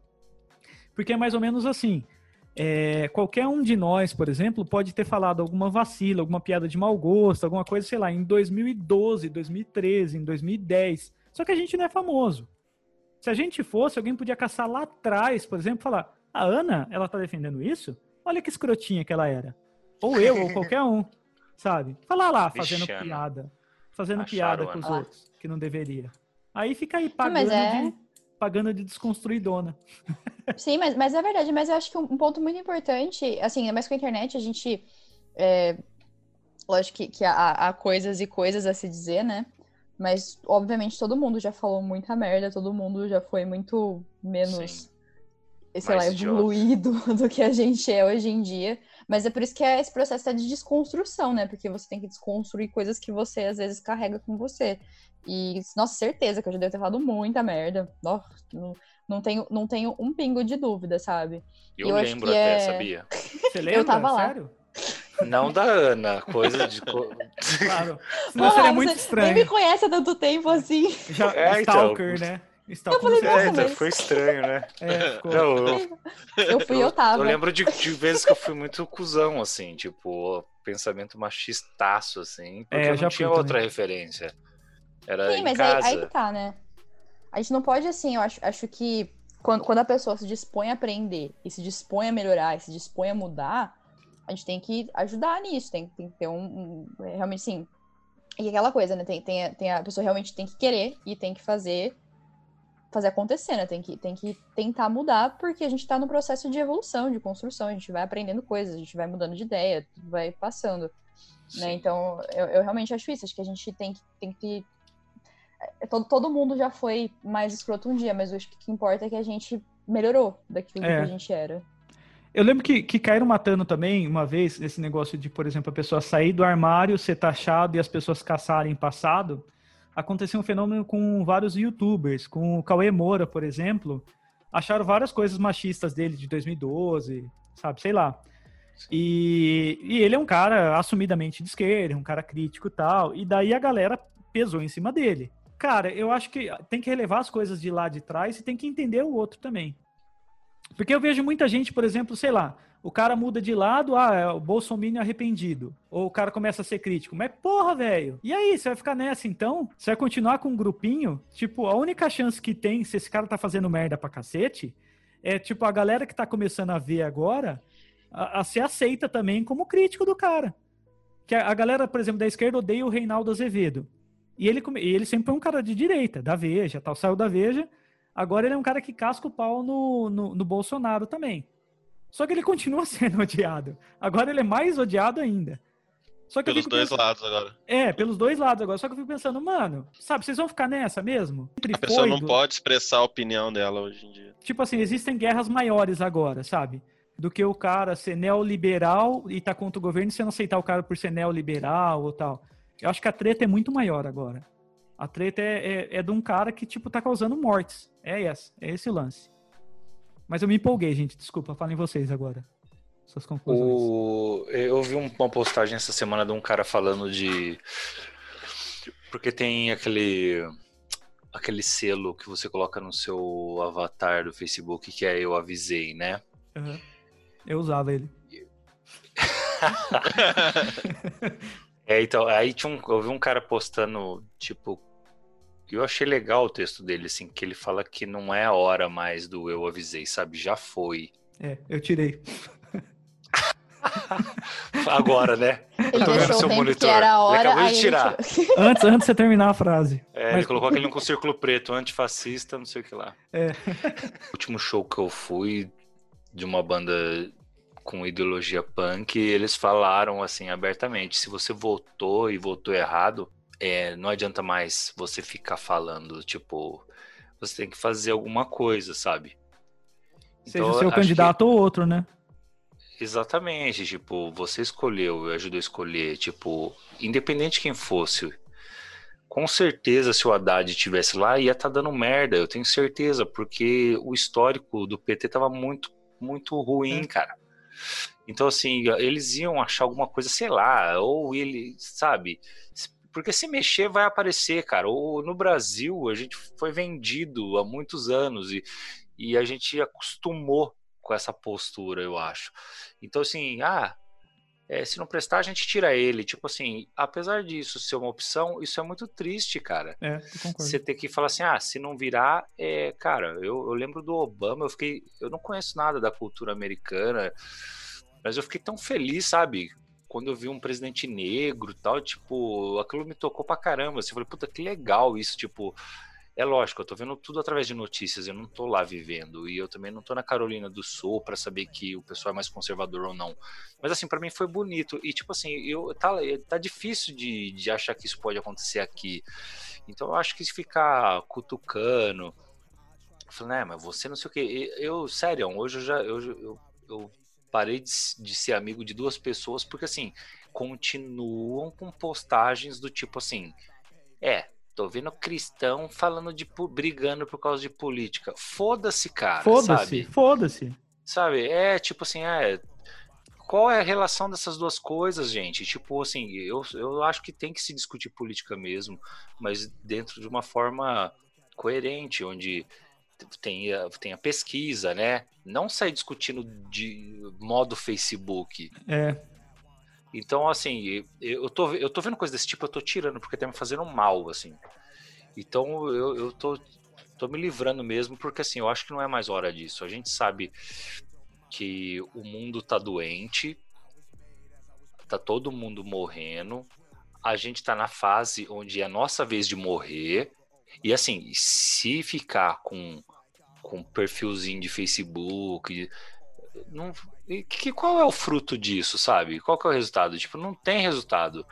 porque é mais ou menos assim. É, qualquer um de nós, por exemplo, pode ter falado alguma vacila, alguma piada de mau gosto, alguma coisa, sei lá, em 2012, 2013, em 2010. Só que a gente não é famoso. Se a gente fosse, alguém podia caçar lá atrás, por exemplo, e falar: a Ana, ela tá defendendo isso? Olha que escrotinha que ela era. Ou eu, ou qualquer um, sabe? Falar lá, fazendo Vixe, Ana. piada. Fazendo Acharam, piada com os Ana. outros, que não deveria. Aí fica aí pagando, é. de, pagando de desconstruidona. Sim, mas, mas é verdade, mas eu acho que um, um ponto muito importante, assim, ainda mais com a internet, a gente. É, lógico que, que há, há coisas e coisas a se dizer, né? Mas, obviamente, todo mundo já falou muita merda, todo mundo já foi muito menos, Sim. sei lá, Mais idiota. evoluído do que a gente é hoje em dia. Mas é por isso que é esse processo é de desconstrução, né? Porque você tem que desconstruir coisas que você, às vezes, carrega com você. E, nossa, certeza que eu já devo ter falado muita merda. Nossa, não, não, tenho, não tenho um pingo de dúvida, sabe? Eu, Eu acho lembro que até, é- sabia? Você lembra? tava lá. Sério? Não da Ana, coisa de. Claro. Senão Porra, seria muito estranho. Nem me conhece há tanto tempo assim. Já, É, então. stalker, né? Está Eu falei, nossa, É, mas- foi estranho, né? É, ficou- Não, eu, Eu fui, eu tava. eu lembro de, de vezes que eu fui muito cuzão, assim, tipo, pensamento machistaço, assim, porque É, eu já não tinha outra também. referência. Era Sim, em mas aí, casa. aí que tá, né? A gente não pode, assim, eu acho, acho que quando, quando a pessoa se dispõe a aprender e se dispõe a melhorar e se dispõe a mudar, a gente tem que ajudar nisso, tem, tem que ter um, um- é, realmente, sim. E aquela coisa, né? Tem, tem, a- tem a pessoa realmente tem que querer e tem que fazer fazer acontecer, né? Tem que, tem que tentar mudar, porque a gente tá no processo de evolução, de construção, a gente vai aprendendo coisas, a gente vai mudando de ideia, vai passando. Né? Então, eu, eu realmente acho isso. Acho que a gente tem que. Tem que é, todo, todo mundo já foi mais escroto um dia, mas eu acho que o que importa é que a gente melhorou daquilo É. que a gente era. Eu lembro que, que caíram matando também, uma vez, esse negócio de, por exemplo, a pessoa sair do armário, ser taxado e as pessoas caçarem passado. Aconteceu um fenômeno com vários youtubers, com o Cauê Moura, por exemplo. Acharam várias coisas machistas dele de 2012, sabe, sei lá. E, e ele é um cara assumidamente de esquerda, um cara crítico e tal. E daí a galera pesou em cima dele. Cara, eu acho que tem que relevar as coisas de lá de trás e tem que entender o outro também. Porque eu vejo muita gente, por exemplo, sei lá, o cara muda de lado, ah, é o Bolsonaro arrependido. Ou o cara começa a ser crítico. Mas porra, velho. E aí, você vai ficar nessa então? Você vai continuar com um grupinho? Tipo, a única chance que tem, se esse cara tá fazendo merda pra cacete, é tipo a galera que tá começando a ver agora, a, a ser aceita também como crítico do cara. Que a, a galera, por exemplo, da esquerda odeia o Reinaldo Azevedo. E ele, e ele sempre foi um cara de direita, da Veja, tal, saiu da Veja. Agora ele é um cara que casca o pau no, no, no Bolsonaro também. Só que ele continua sendo odiado. Agora ele é mais odiado ainda. Só que Pelos dois pensando- lados agora. É, pelos dois lados agora. Só que eu fico pensando, mano, sabe, vocês vão ficar nessa mesmo? Sempre A pessoa não do- pode expressar a opinião dela hoje em dia. Tipo assim, existem guerras maiores agora, sabe? Do que o cara ser neoliberal e tá contra o governo e você não aceitar o cara por ser neoliberal ou tal. Eu acho que a treta é muito maior agora. A treta é, é, é de um cara que, tipo, tá causando mortes. É essa, é esse o lance. Mas eu me empolguei, gente. Desculpa, falem vocês agora. Suas conclusões. O... Eu vi um- uma postagem essa semana de um cara falando de. Porque tem aquele. Aquele selo que você coloca no seu avatar do Facebook que é Eu Avisei, né? Uhum. Eu usava ele. É, então, aí tinha um, eu vi um cara postando, tipo, eu achei legal o texto dele, assim, que ele fala que não é a hora mais do eu avisei, sabe? Já foi. É, eu tirei. Agora, né? Ele Tô vendo deixou seu monitor. que era a Ele hora, acabou de ele tirar. tirou. Antes, antes de você terminar a frase. É, Mas- ele colocou aquele com círculo preto, antifascista, não sei o que lá. É. O último show que eu fui de uma banda com ideologia punk, eles falaram assim abertamente: se você votou e votou errado, é, não adianta mais você ficar falando, tipo, você tem que fazer alguma coisa, sabe? Seja Então, o seu acho que- candidato ou outro, né? Exatamente, tipo, você escolheu, ajudou a escolher, tipo, independente de quem fosse, com certeza se o Haddad estivesse lá ia estar dando merda, eu tenho certeza, porque o histórico do PT tava muito, muito ruim, cara. Então, assim, eles iam achar alguma coisa, sei lá, ou ele, sabe? Porque se mexer vai aparecer, cara. Ou no Brasil a gente foi vendido há muitos anos e, e a gente acostumou com essa postura, eu acho. Então, assim, ah, é, se não prestar, a gente tira ele. Tipo assim, apesar disso ser uma opção, isso é muito triste, cara. É. Você ter que falar assim, ah, se não virar, é, cara, eu, eu lembro do Obama, eu fiquei, eu não conheço nada da cultura americana, mas eu fiquei tão feliz, sabe? Quando eu vi um presidente negro tal, tipo, aquilo me tocou pra caramba. Assim, eu falei, puta, que legal isso, tipo, é lógico, eu tô vendo tudo através de notícias, eu não tô lá vivendo, e eu também não tô na Carolina do Sul pra saber que o pessoal é mais conservador ou não. Mas assim, pra mim foi bonito, e tipo assim, eu, tá, tá difícil de, de achar que isso pode acontecer aqui. Então eu acho que se ficar cutucando, falando, né, mas você não sei o que, eu, sério, hoje eu já, eu, eu, eu parei de, de ser amigo de duas pessoas, porque assim, continuam com postagens do tipo assim, é, tô vendo cristão falando de, brigando por causa de política, foda-se, cara, Foda-se, foda-se. Sabe? É tipo assim, é. Qual é a relação dessas duas coisas, gente? Tipo assim, eu, eu acho que tem que se discutir política mesmo, mas dentro de uma forma coerente, onde tenha, tenha pesquisa, né? Não sair discutindo de modo Facebook. É. Então, assim, eu tô, eu tô vendo coisa desse tipo, eu tô tirando, porque tá me fazendo mal, assim. Então, eu, eu tô, tô me livrando mesmo, porque, assim, eu acho que não é mais hora disso. A gente sabe que o mundo tá doente, tá todo mundo morrendo, a gente tá na fase onde é a nossa vez de morrer, e, assim, se ficar com, com perfilzinho de Facebook, não, que, qual é o fruto disso, sabe? Qual que é o resultado? Tipo, não tem resultado.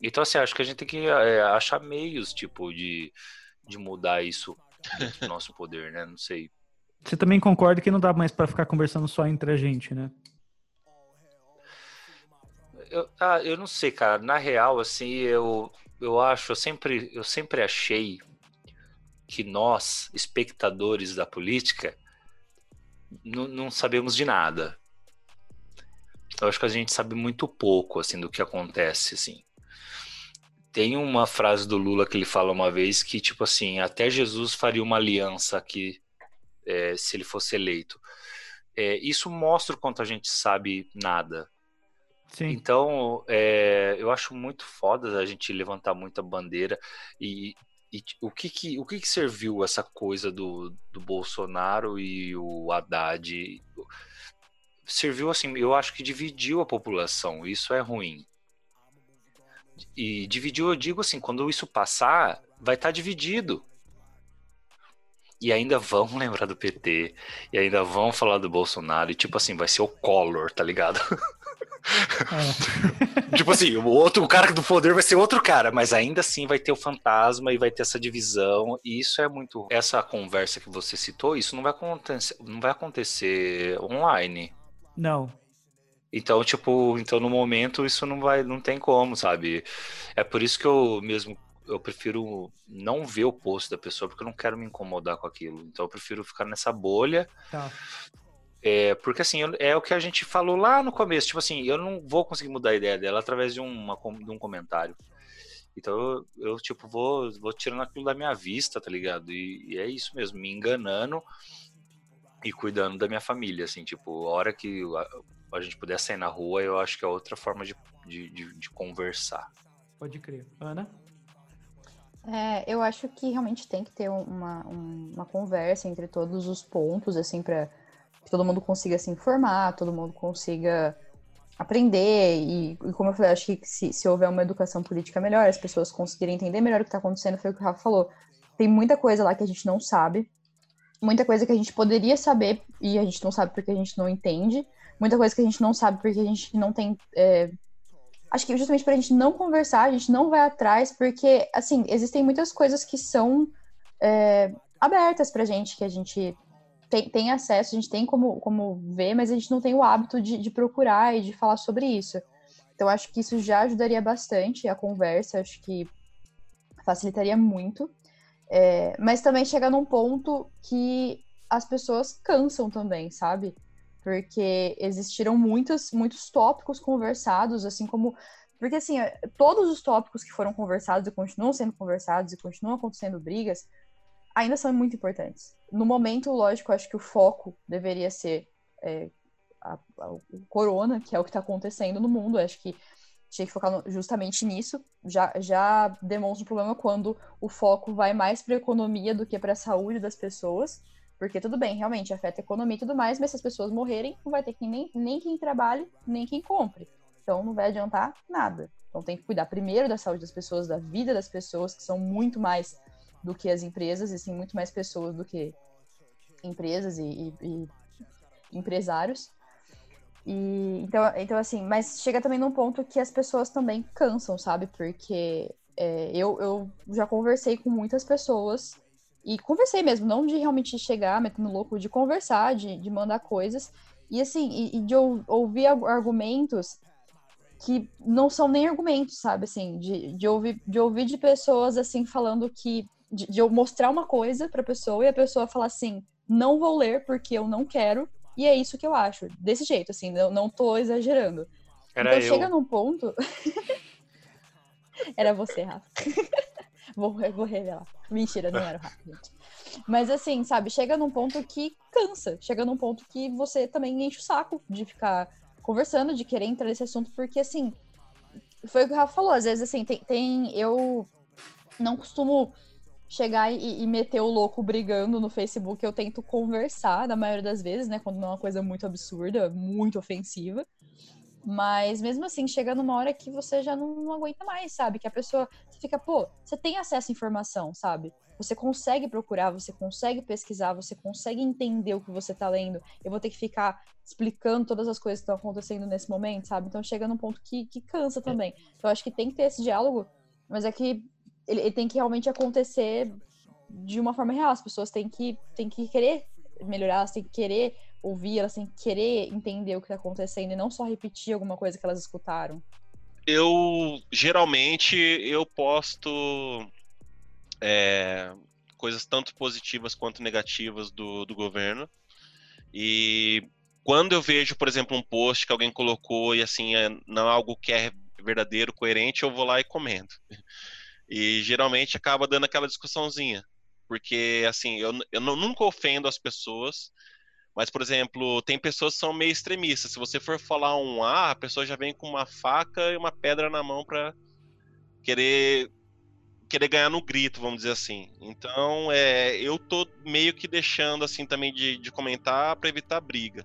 Então, assim, acho que a gente tem que é, achar meios, tipo, de, de mudar isso do nosso poder, né? Não sei. Você também concorda que não dá mais para ficar conversando só entre a gente, né? Eu, ah, eu não sei, cara. Na real, assim, eu, eu acho, eu sempre, eu sempre achei que nós, espectadores da política, não sabemos de nada. Eu acho que a gente sabe muito pouco, assim, do que acontece, assim. Tem uma frase do Lula que ele fala uma vez que, tipo assim, até Jesus faria uma aliança aqui é, se ele fosse eleito. É, isso mostra o quanto a gente sabe nada. Sim. Então, é, eu acho muito foda a gente levantar muita bandeira e, e o que que, o que que serviu essa coisa do, do Bolsonaro e o Haddad? Serviu assim, eu acho que dividiu a população, isso é ruim. E dividiu, eu digo assim, quando isso passar, vai estar tá dividido. E ainda vão lembrar do PT, e ainda vão falar do Bolsonaro, e tipo assim, vai ser o Collor, tá ligado? É. tipo assim, o outro o cara do poder vai ser outro cara, mas ainda assim vai ter o fantasma e vai ter essa divisão. E isso é muito. Essa conversa que você citou, isso não vai acontecer, não vai acontecer online. Não. Então, tipo, então no momento isso não vai, não tem como, sabe? É por isso que eu mesmo eu prefiro não ver o post da pessoa porque eu não quero me incomodar com aquilo. Então eu prefiro ficar nessa bolha. Tá. É, porque assim, é o que a gente falou lá no começo, tipo assim, eu não vou conseguir mudar a ideia dela através de, uma, de um comentário. Então eu, eu, tipo, vou, vou tirando aquilo da minha vista, tá ligado? E, e, é isso mesmo, me enganando e cuidando da minha família, assim, tipo, a hora que a, a gente puder sair na rua, eu acho que é outra forma de, de, de, de conversar. Pode crer. Ana? É, eu acho que realmente tem que ter uma, uma conversa entre todos os pontos, assim, para que todo mundo consiga se informar, todo mundo consiga aprender e, e como eu falei, acho que se, se houver uma educação política melhor, as pessoas conseguirem entender melhor o que está acontecendo, foi o que o Rafa falou. Tem muita coisa lá que a gente não sabe, muita coisa que a gente poderia saber e a gente não sabe porque a gente não entende, muita coisa que a gente não sabe porque a gente não tem. É... Acho que justamente para a gente não conversar, a gente não vai atrás, porque, assim, existem muitas coisas que são é, abertas para a gente, que a gente tem, tem acesso, a gente tem como, como ver, mas a gente não tem o hábito de, de procurar e de falar sobre isso. Então, acho que isso já ajudaria bastante a conversa, acho que facilitaria muito. É, mas também chega num ponto que as pessoas cansam também, sabe? Porque existiram muitos, muitos tópicos conversados, assim como. Porque, assim, todos os tópicos que foram conversados e continuam sendo conversados e continuam acontecendo brigas, ainda são muito importantes. No momento, lógico, acho que o foco deveria ser é, a, a, o corona, que é o que está acontecendo no mundo. Acho que tinha que focar no, justamente nisso. Já, já demonstra um problema quando o foco vai mais para a economia do que para a saúde das pessoas. Porque tudo bem, realmente afeta a economia e tudo mais, mas se as pessoas morrerem, não vai ter nem, nem quem trabalhe, nem quem compre. Então não vai adiantar nada. Então tem que cuidar primeiro da saúde das pessoas, da vida das pessoas, que são muito mais do que as empresas, e sim muito mais pessoas do que empresas e, e, e empresários. E, então, então, assim, mas chega também num ponto que as pessoas também cansam, sabe? Porque é, eu, eu já conversei com muitas pessoas e conversei mesmo, não de realmente chegar metendo louco, de conversar, de, de mandar coisas, e assim, e, e de ou, ouvir argumentos que não são nem argumentos, sabe? Assim, de, de, ouvir, de ouvir de pessoas assim falando que de, de eu mostrar uma coisa para a pessoa e a pessoa falar assim, não vou ler porque eu não quero, e é isso que eu acho. Desse jeito, assim, não, não tô exagerando. Era então eu. chega num ponto. Era você, Rafa. vou, vou revelar. Mentira, não era o rato, gente. Mas assim, sabe, chega num ponto que cansa. Chega num ponto que você também enche o saco de ficar conversando, de querer entrar nesse assunto, porque assim, foi o que o Rafa falou, às vezes assim, tem, tem eu não costumo chegar e, e, meter o louco brigando no Facebook, eu tento conversar, na maioria das vezes, né? Quando não é uma coisa muito absurda, muito ofensiva. Mas mesmo assim, chega numa hora que você já não, não aguenta mais, sabe? Que a pessoa fica, pô, você tem acesso à informação, sabe? Você consegue procurar, você consegue pesquisar, você consegue entender o que você tá lendo. Eu vou ter que ficar explicando todas as coisas que estão acontecendo nesse momento, sabe? Então chega num ponto que, que cansa é. também. Então eu acho que tem que ter esse diálogo, mas é que ele, ele tem que realmente acontecer de uma forma real. As pessoas têm que, têm que querer melhorar, elas têm que querer ouvir, elas têm que querer entender o que está acontecendo e não só repetir alguma coisa que elas escutaram. Eu geralmente eu posto é, coisas tanto positivas quanto negativas do, do governo. E quando eu vejo, por exemplo, um post que alguém colocou e assim é, não é algo que é verdadeiro, coerente, eu vou lá e comento. E geralmente acaba dando aquela discussãozinha. Porque, assim, eu, eu nunca ofendo as pessoas, mas, por exemplo, tem pessoas que são meio extremistas. Se você for falar um A, a pessoa já vem com uma faca e uma pedra na mão para querer querer ganhar no grito, vamos dizer assim. Então, é, eu tô meio que deixando assim também de, de comentar para evitar briga,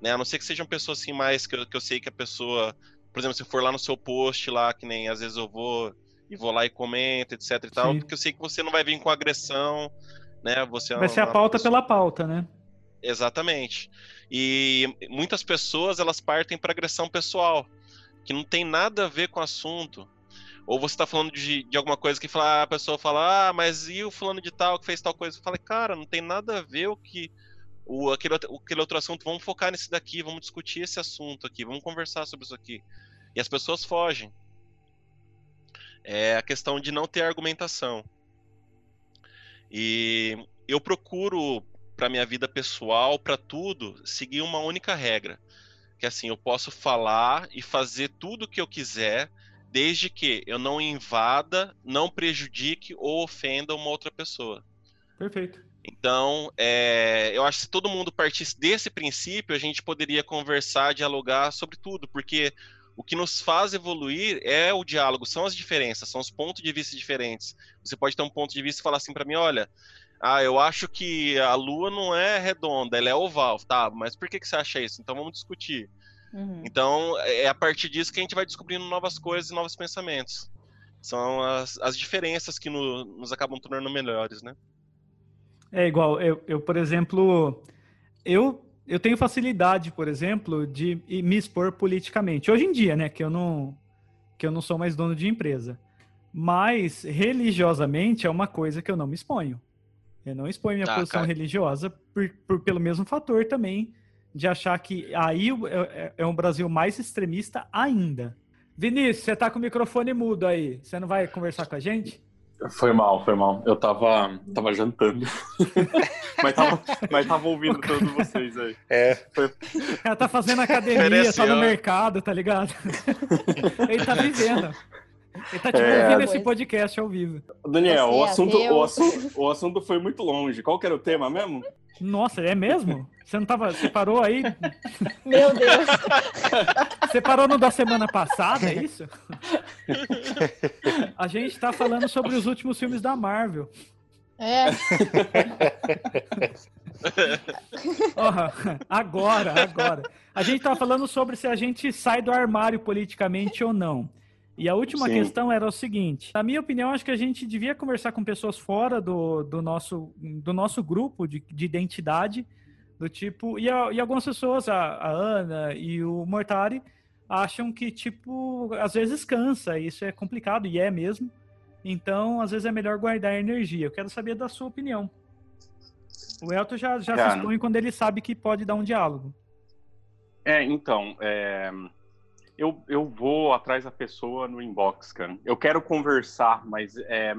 né? A não ser que sejam pessoas assim mais que eu, que eu sei que a pessoa, por exemplo, se for lá no seu post lá, que nem às vezes eu vou e vou lá e comento, etc e tal, Sim. porque eu sei que você não vai vir com agressão, né? Você é vai ser a pauta pessoa... pela pauta, né? Exatamente. E muitas pessoas elas partem para agressão pessoal, que não tem nada a ver com o assunto. Ou você está falando de, de alguma coisa que fala, a pessoa fala, ah, mas e o fulano de tal que fez tal coisa? Eu falei, cara, não tem nada a ver o que o, aquele, aquele outro assunto, vamos focar nesse daqui, vamos discutir esse assunto aqui, vamos conversar sobre isso aqui. E as pessoas fogem é a questão de não ter argumentação. E eu procuro para minha vida pessoal, para tudo, seguir uma única regra, que assim, eu posso falar e fazer tudo o que eu quiser, desde que eu não invada, não prejudique ou ofenda uma outra pessoa. Perfeito. Então, é, eu acho que se todo mundo partisse desse princípio, a gente poderia conversar, dialogar sobre tudo, porque o que nos faz evoluir é o diálogo, são as diferenças, são os pontos de vista diferentes. Você pode ter um ponto de vista e falar assim para mim, olha, ah, eu acho que a Lua não é redonda, ela é oval, tá? Mas por que, que você acha isso? Então vamos discutir. Uhum. Então é a partir disso que a gente vai descobrindo novas coisas e novos pensamentos. São as, as diferenças que no, nos acabam tornando melhores, né? É igual, eu, eu por exemplo, eu eu tenho facilidade, por exemplo, de me expor politicamente. Hoje em dia, né, que eu não que eu não sou mais dono de empresa. Mas religiosamente é uma coisa que eu não me exponho. Eu não exponho minha ah, posição cara. religiosa por, por, pelo mesmo fator também de achar que aí é, é, é um Brasil mais extremista ainda. Vinícius, você tá com o microfone mudo aí. Você não vai conversar com a gente? Foi mal, foi mal. Eu tava, tava jantando. mas, tava, mas tava ouvindo todos vocês aí. É. Foi... Cara tá fazendo academia, Mereceu. tá no mercado, tá ligado? Ele tá vivendo. Ele tá te é... ouvindo esse podcast ao vivo. Daniel, o assunto, o, assunto, o assunto foi muito longe. Qual que era o tema mesmo? Nossa, é mesmo? Você não tava. Você parou aí? Meu Deus! Você parou no da semana passada, é isso? A gente tá falando sobre os últimos filmes da Marvel. É. oh, agora, agora. A gente tá falando sobre se a gente sai do armário politicamente ou não. E a última Sim. questão era o seguinte: na minha opinião, acho que a gente devia conversar com pessoas fora do, do, nosso, do nosso grupo de, de identidade, do tipo. E, a, e algumas pessoas, a, a, Ana e o Mortari, acham que, tipo, às vezes cansa, isso é complicado, e é mesmo. Então, às vezes é melhor guardar energia. Eu quero saber da sua opinião. O Elton já, já se expõe quando ele sabe que pode dar um diálogo. É, então, é, eu, eu vou atrás da pessoa no inbox, cara. Eu quero conversar, mas é,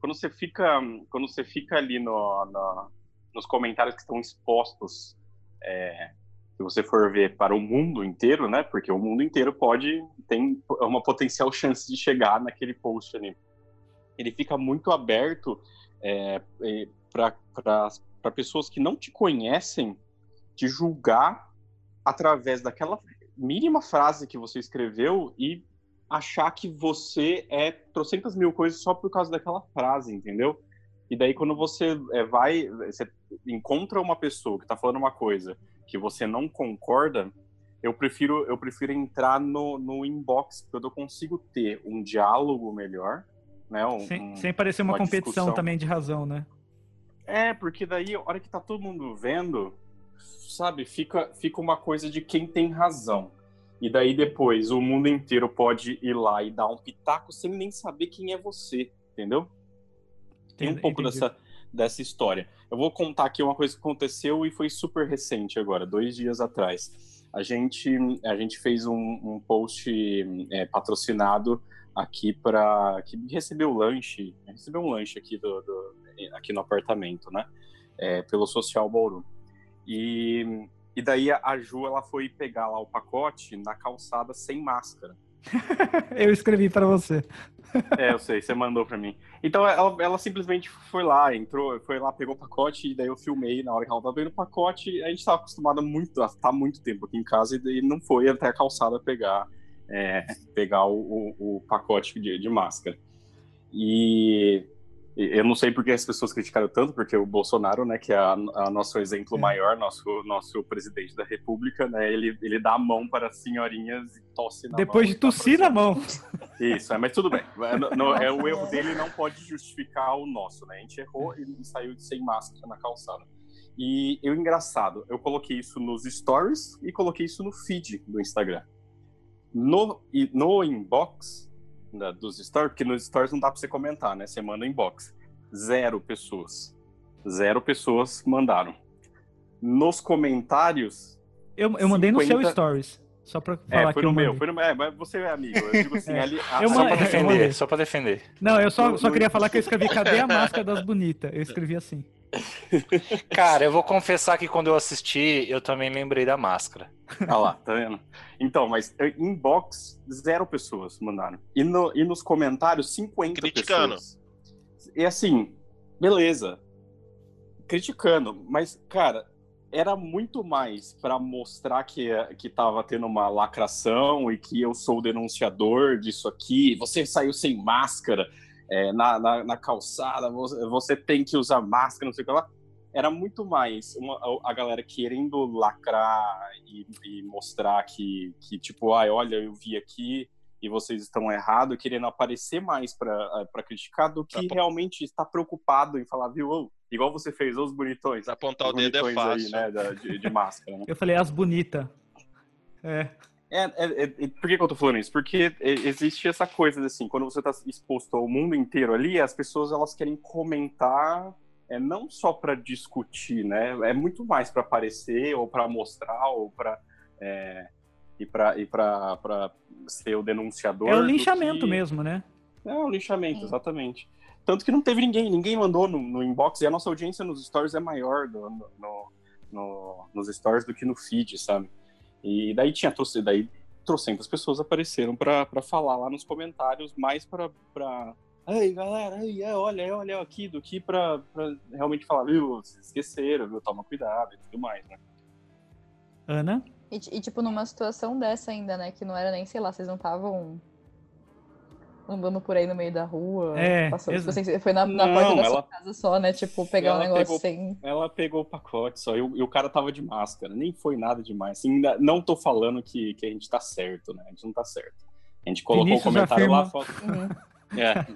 quando você fica quando você fica ali no, no nos comentários que estão expostos, é, se você for ver para o mundo inteiro, né? Porque o mundo inteiro pode tem uma potencial chance de chegar naquele post ali. ele fica muito aberto é, para pessoas que não te conhecem te julgar através daquela mínima frase que você escreveu e achar que você é trocentas mil coisas só por causa daquela frase, entendeu? E daí quando você é, vai, você encontra uma pessoa que está falando uma coisa que você não concorda, eu prefiro eu prefiro entrar no, no inbox porque eu consigo ter um diálogo melhor, né? Um, sem, sem parecer uma, uma competição discussão. também de razão, né? É, porque daí a hora que tá todo mundo vendo, sabe, fica fica uma coisa de quem tem razão. E daí depois o mundo inteiro pode ir lá e dar um pitaco sem nem saber quem é você, entendeu? Tem um pouco dessa, dessa história. Eu vou contar aqui uma coisa que aconteceu e foi super recente agora, dois dias atrás. A gente, a gente fez um, um post é, patrocinado aqui para que recebeu lanche, recebeu um lanche aqui do, do aqui no apartamento, né? É, pelo Social Bauru. E, e daí a Ju ela foi pegar lá o pacote na calçada sem máscara. eu escrevi para você. É, eu sei, você mandou para mim. Então ela, ela, simplesmente foi lá, entrou, foi lá, pegou o pacote, e daí eu filmei na hora que ela tava vendo o pacote. A gente estava acostumado muito, a estar muito tempo aqui em casa e não foi até a calçada pegar, é, pegar o, o, o pacote de, de máscara. E eu não sei porque as pessoas criticaram tanto, porque o Bolsonaro, né, que é a, a nosso exemplo é. maior, nosso, nosso presidente da República, né, ele, ele dá a mão para as senhorinhas e tosse na Depois mão. de tossir na mão. Isso, é, mas tudo bem. É, no, é, o erro dele não pode justificar o nosso, né? A gente errou e saiu sem máscara na calçada. E eu, engraçado, eu coloquei isso nos stories e coloquei isso no feed do Instagram. No, no inbox, da, dos stories, porque nos stories não dá pra você comentar, né? Você manda inbox. Zero pessoas. Zero pessoas mandaram. Nos comentários. Eu, eu mandei 50... no seu stories. Só pra é, falar foi que no meu. Foi no, é, mas você é amigo. Eu digo assim, é. ali. Eu só pra defender, só pra defender. Não, eu só, só queria falar que eu escrevi Cadê a máscara das bonitas? Eu escrevi assim. Cara, eu vou confessar que quando eu assisti, eu também lembrei da máscara. Ah lá, tá vendo? Então, mas inbox, zero pessoas mandaram. E, no, e nos comentários, 50 Criticando. pessoas. E assim, beleza. Criticando, mas, cara, era muito mais para mostrar que, que tava tendo uma lacração e que eu sou o denunciador disso aqui. Você saiu sem máscara é, na, na, na, calçada, você, você, tem que usar máscara, não sei o que lá. Era muito mais uma, a galera querendo lacrar e, e, mostrar que, que, tipo, ah, olha, eu vi aqui e vocês estão errados, querendo aparecer mais para criticar do que tá realmente estar preocupado em falar, viu, oh, igual você fez, os bonitões. Apontar o dedo é fácil. Aí, né, de, de máscara. Né? Eu falei, as bonitas. É. É, é, é, por que, que, eu tô falando isso? Porque existe essa coisa, assim, quando você tá exposto ao mundo inteiro ali, as pessoas, elas querem comentar, é, não só para discutir, né? É muito mais para aparecer, ou para mostrar, ou para... É, e para e pra, pra ser o denunciador. É o linchamento que... mesmo, né? É o linchamento, exatamente. Tanto que não teve ninguém, ninguém mandou no, no inbox, e a nossa audiência nos stories é maior do, no, no, nos stories do que no feed, sabe? E daí tinha daí trocentas pessoas apareceram para falar lá nos comentários, mais para Ei, galera, aí, é, olha, olha aqui, do que pra, pra realmente falar, viu, vocês esqueceram, viu, toma cuidado e tudo mais, né? Ana? E, e, tipo, numa situação dessa ainda, né, que não era nem, sei lá, vocês não estavam andando por aí no meio da rua. É, passando, tipo assim, foi na, na não, porta da ela, sua casa só, né? Tipo, pegar um negócio pegou, sem. Ela pegou o pacote só e o, e o, cara tava de máscara. Nem foi nada demais. Assim, não tô falando que, que a gente tá certo, né? A gente não tá certo. A gente colocou o um comentário afirma... lá. Só... Uhum. É.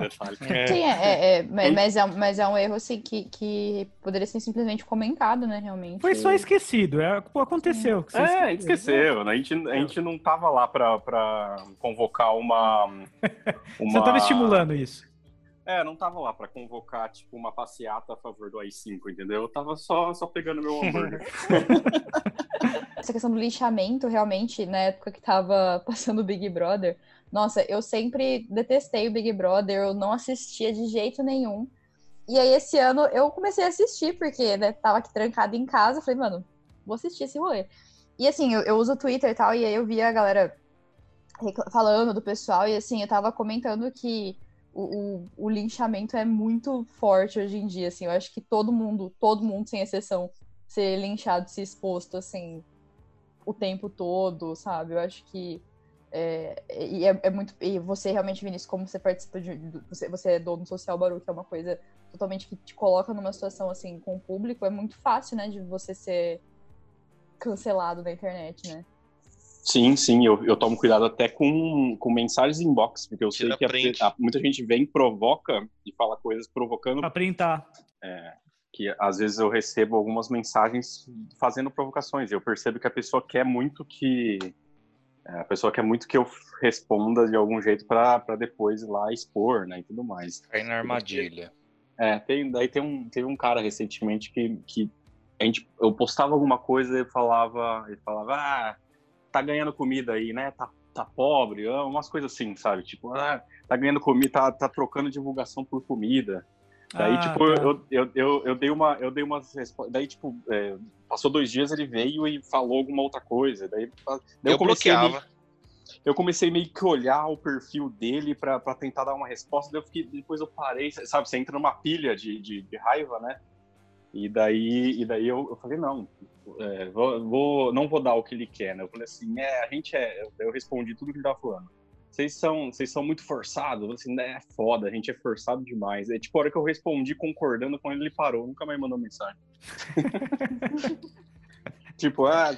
É. Sim, é, é, mas, é, mas é um erro assim que, que poderia ser simplesmente comentado, né, realmente. Foi só esquecido, é, aconteceu. É, esqueceu. esqueceu. Né? A, gente, a gente não tava lá pra, pra convocar uma, uma... Você tava estimulando isso. É, não tava lá para convocar, tipo, uma passeata a favor do AI-5, entendeu? Eu tava só, só pegando meu hambúrguer. Essa questão do lixamento, realmente, na época que tava passando o Big Brother, nossa, eu sempre detestei o Big Brother, eu não assistia de jeito nenhum. E aí, esse ano, eu comecei a assistir, porque, né, tava aqui trancada em casa, falei, mano, vou assistir esse rolê. E assim, eu, eu uso o Twitter e tal, e aí eu via a galera falando do pessoal, e assim, eu tava comentando que o, o, o, linchamento é muito forte hoje em dia, assim. Eu acho que todo mundo, todo mundo, sem exceção, ser linchado, se exposto, assim, o tempo todo, sabe? Eu acho que é, e é, é, muito. E você realmente, Vinícius, como você participa de. Você, você é dono social Baru, que é uma coisa totalmente que te coloca numa situação assim com o público, é muito fácil, né, de você ser cancelado na internet, né? Sim, sim, eu, eu tomo cuidado até com, com mensagens inbox, porque eu Tira sei que a, a, muita gente vem, provoca e fala coisas provocando. Pra printar. É, que às vezes eu recebo algumas mensagens fazendo provocações. Eu percebo que a pessoa quer muito que a pessoa quer muito que eu responda de algum jeito para depois ir lá expor, né, e tudo mais. Cair na armadilha. É, tem, daí tem um, teve um cara recentemente que, que a gente, eu postava alguma coisa e falava, ele falava, ah, tá ganhando comida aí, né, tá, tá pobre, umas coisas assim, sabe, tipo, ah, tá ganhando comida, tá, tá trocando divulgação por comida. Daí, ah, tipo, tá. eu, eu, eu, eu, dei uma, eu dei uma resposta. Daí, tipo, é, passou dois dias, ele veio e falou alguma outra coisa. Daí, daí eu, eu bloqueava. Meio, eu comecei meio que olhar o perfil dele para tentar dar uma resposta. Daí eu fiquei, depois eu parei, sabe? Você entra numa pilha de, de, de raiva, né? E daí, e daí eu, eu falei, não, é, vou, vou, não vou dar o que ele quer, né? Eu falei assim, é, a gente é. Eu respondi tudo que ele tava falando vocês são, vocês são muito forçados, assim, né, é foda, a gente é forçado demais. É tipo, a hora que eu respondi concordando com ele, ele parou, nunca mais mandou mensagem. tipo, ah,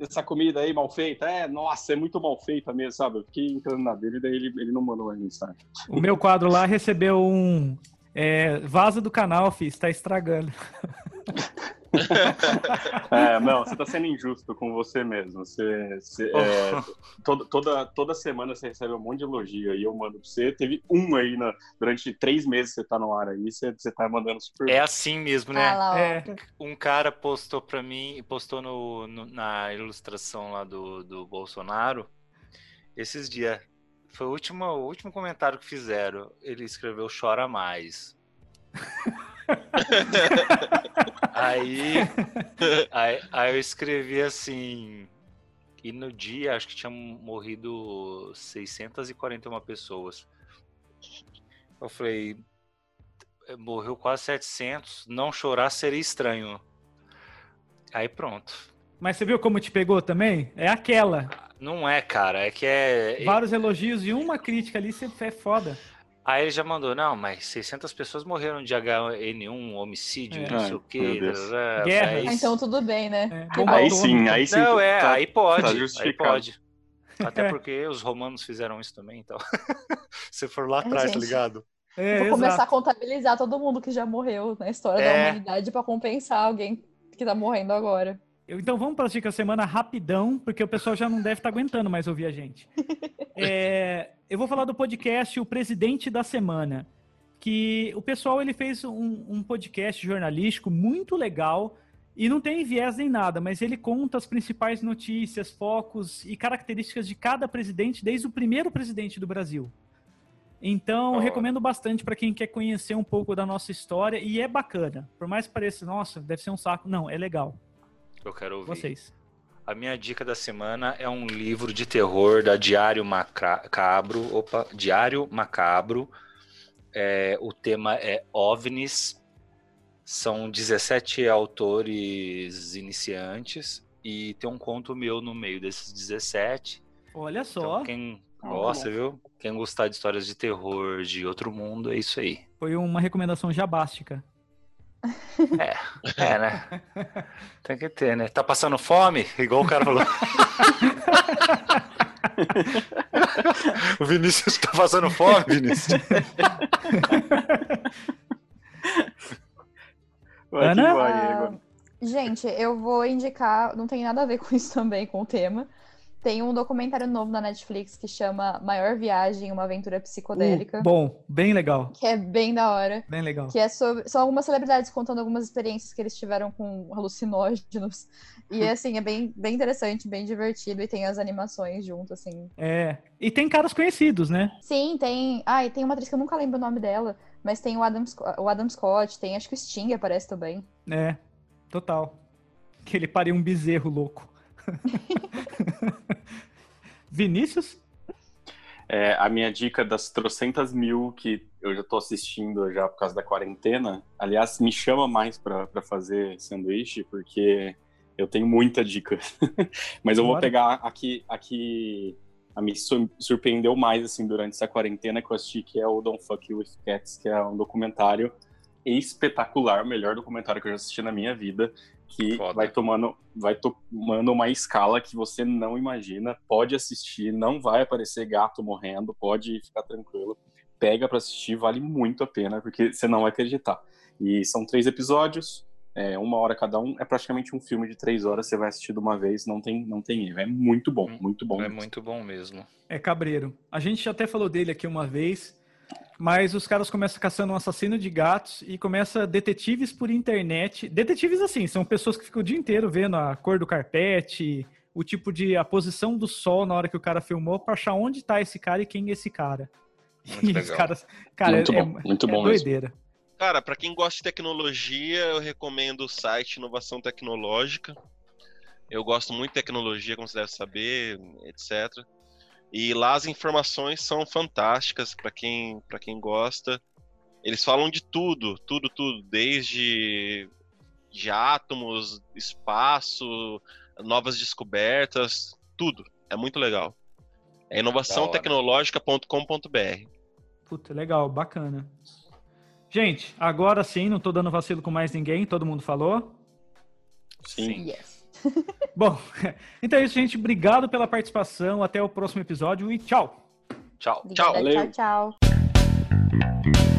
essa comida aí mal feita, é, nossa, é muito mal feita mesmo, sabe? Eu fiquei entrando na dele, daí ele, ele não mandou mais mensagem. O meu quadro lá recebeu um é, vaza do canal, fi, está estragando. é, não, você está sendo injusto com você mesmo. Você, você é, toda, toda, toda semana você recebe um monte de elogio aí, eu mando pra você. Teve um aí na, durante três meses que você tá no ar aí, você, você tá mandando super. É assim mesmo, né? Ah, é. Um cara postou pra mim, postou no, no, na ilustração lá do, do Bolsonaro esses dias. Foi o último, o último comentário que fizeram. Ele escreveu Chora Mais. aí, aí, aí eu escrevi assim. E no dia, acho que tinha morrido 641 pessoas. Eu falei, morreu quase 700, não chorar seria estranho. Aí pronto. Mas você viu como te pegou também? É aquela. Não é, cara, é que é... Vários elogios e uma crítica ali sempre é foda. Aí ele já mandou, não, mas 600 pessoas morreram de H1N1, homicídio, é. não sei o quê. Guerra. Mas... Então tudo bem, né? É. Aí sim, aí sim. Não, é, tá, aí pode, tá aí pode. Até porque os romanos fizeram isso também, então. Se for lá atrás, tá ligado? É, Vou começar a contabilizar todo mundo que já morreu na história da é. humanidade para compensar alguém que tá morrendo agora. Então vamos para a dica semana rapidão, porque o pessoal já não deve estar tá aguentando mais ouvir a gente. É, eu vou falar do podcast O Presidente da Semana, que o pessoal ele fez um, um, podcast jornalístico muito legal e não tem viés nem nada, mas ele conta as principais notícias, focos e características de cada presidente desde o primeiro presidente do Brasil. Então, oh. recomendo bastante para quem quer conhecer um pouco da nossa história e é bacana. Por mais que pareça, nossa, deve ser um saco. Não, é legal. Eu quero ouvir. Vocês. A minha dica da semana é um livro de terror da Diário Macabro. Opa, Diário Macabro. É, o tema é OVNIs. São 17 autores iniciantes e tem um conto meu no meio desses 17. Olha só. Então, quem gosta, viu? Quem gostar de histórias de terror de outro mundo, é isso aí. Foi uma recomendação jabástica. É, é, né? Tem que ter, né? Tá passando fome? Igual o cara falou. o Vinícius tá passando fome, Vinícius. Ana? Uh, gente, eu vou indicar, não tem nada a ver com isso também, com o tema, tem um documentário novo na Netflix que chama Maior Viagem, uma aventura psicodélica. Uh, bom, bem legal. Que é bem da hora. Bem legal. Que é sobre. São algumas celebridades contando algumas experiências que eles tiveram com alucinógenos. E assim, é bem, bem interessante, bem divertido. E tem as animações junto, assim. É. E tem caras conhecidos, né? Sim, tem. Ah, e tem uma atriz que eu nunca lembro o nome dela. Mas tem o Adam, o Adam Scott, tem acho que o Sting aparece também. É, total. Que ele pareia um bezerro louco. Vinícius? É, a minha dica das trocentas mil que eu já tô assistindo já por causa da quarentena, aliás, me chama mais para fazer sanduíche, porque eu tenho muita dica. Mas eu vou pegar aqui, aqui a me surpreendeu mais assim durante essa quarentena que eu assisti, que é o Don't Fuck You With Cats, que é um documentário espetacular, o melhor documentário que eu já assisti na minha vida, que Foda. vai tomando, vai tomando uma escala que você não imagina. Pode assistir, não vai aparecer gato morrendo, pode ficar tranquilo. Pega para assistir, vale muito a pena, porque você não vai acreditar. E são três episódios, é, uma hora cada um. É praticamente um filme de três horas, você vai assistir de uma vez, não tem, não tem erro. É muito bom, hum, muito bom. É mesmo. muito bom mesmo. É cabreiro. A gente até falou dele aqui uma vez. Mas os caras começam caçando um assassino de gatos e começa detetives por internet. Detetives assim, são pessoas que ficam o dia inteiro vendo a cor do carpete, o tipo de a posição do sol na hora que o cara filmou para achar onde tá esse cara e quem é esse cara. Muito e os caras, cara, muito é, bom, muito é bom doideira. Mesmo. Cara, para quem gosta de tecnologia, eu recomendo o site Inovação Tecnológica. Eu gosto muito de tecnologia, como você deve saber, etc. E lá as informações são fantásticas para quem, para quem gosta. Eles falam de tudo, tudo, tudo, desde de átomos, espaço, novas descobertas, tudo. É muito legal. É inovaçãotecnológica.com.br. Puta, legal, bacana. Gente, agora sim, não tô dando vacilo com mais ninguém, todo mundo falou? Sim. Yes. Bom, então é isso, gente. Obrigado pela participação. Até o próximo episódio e tchau. Tchau. Obrigada, tchau. Valeu. Tchau, tchau.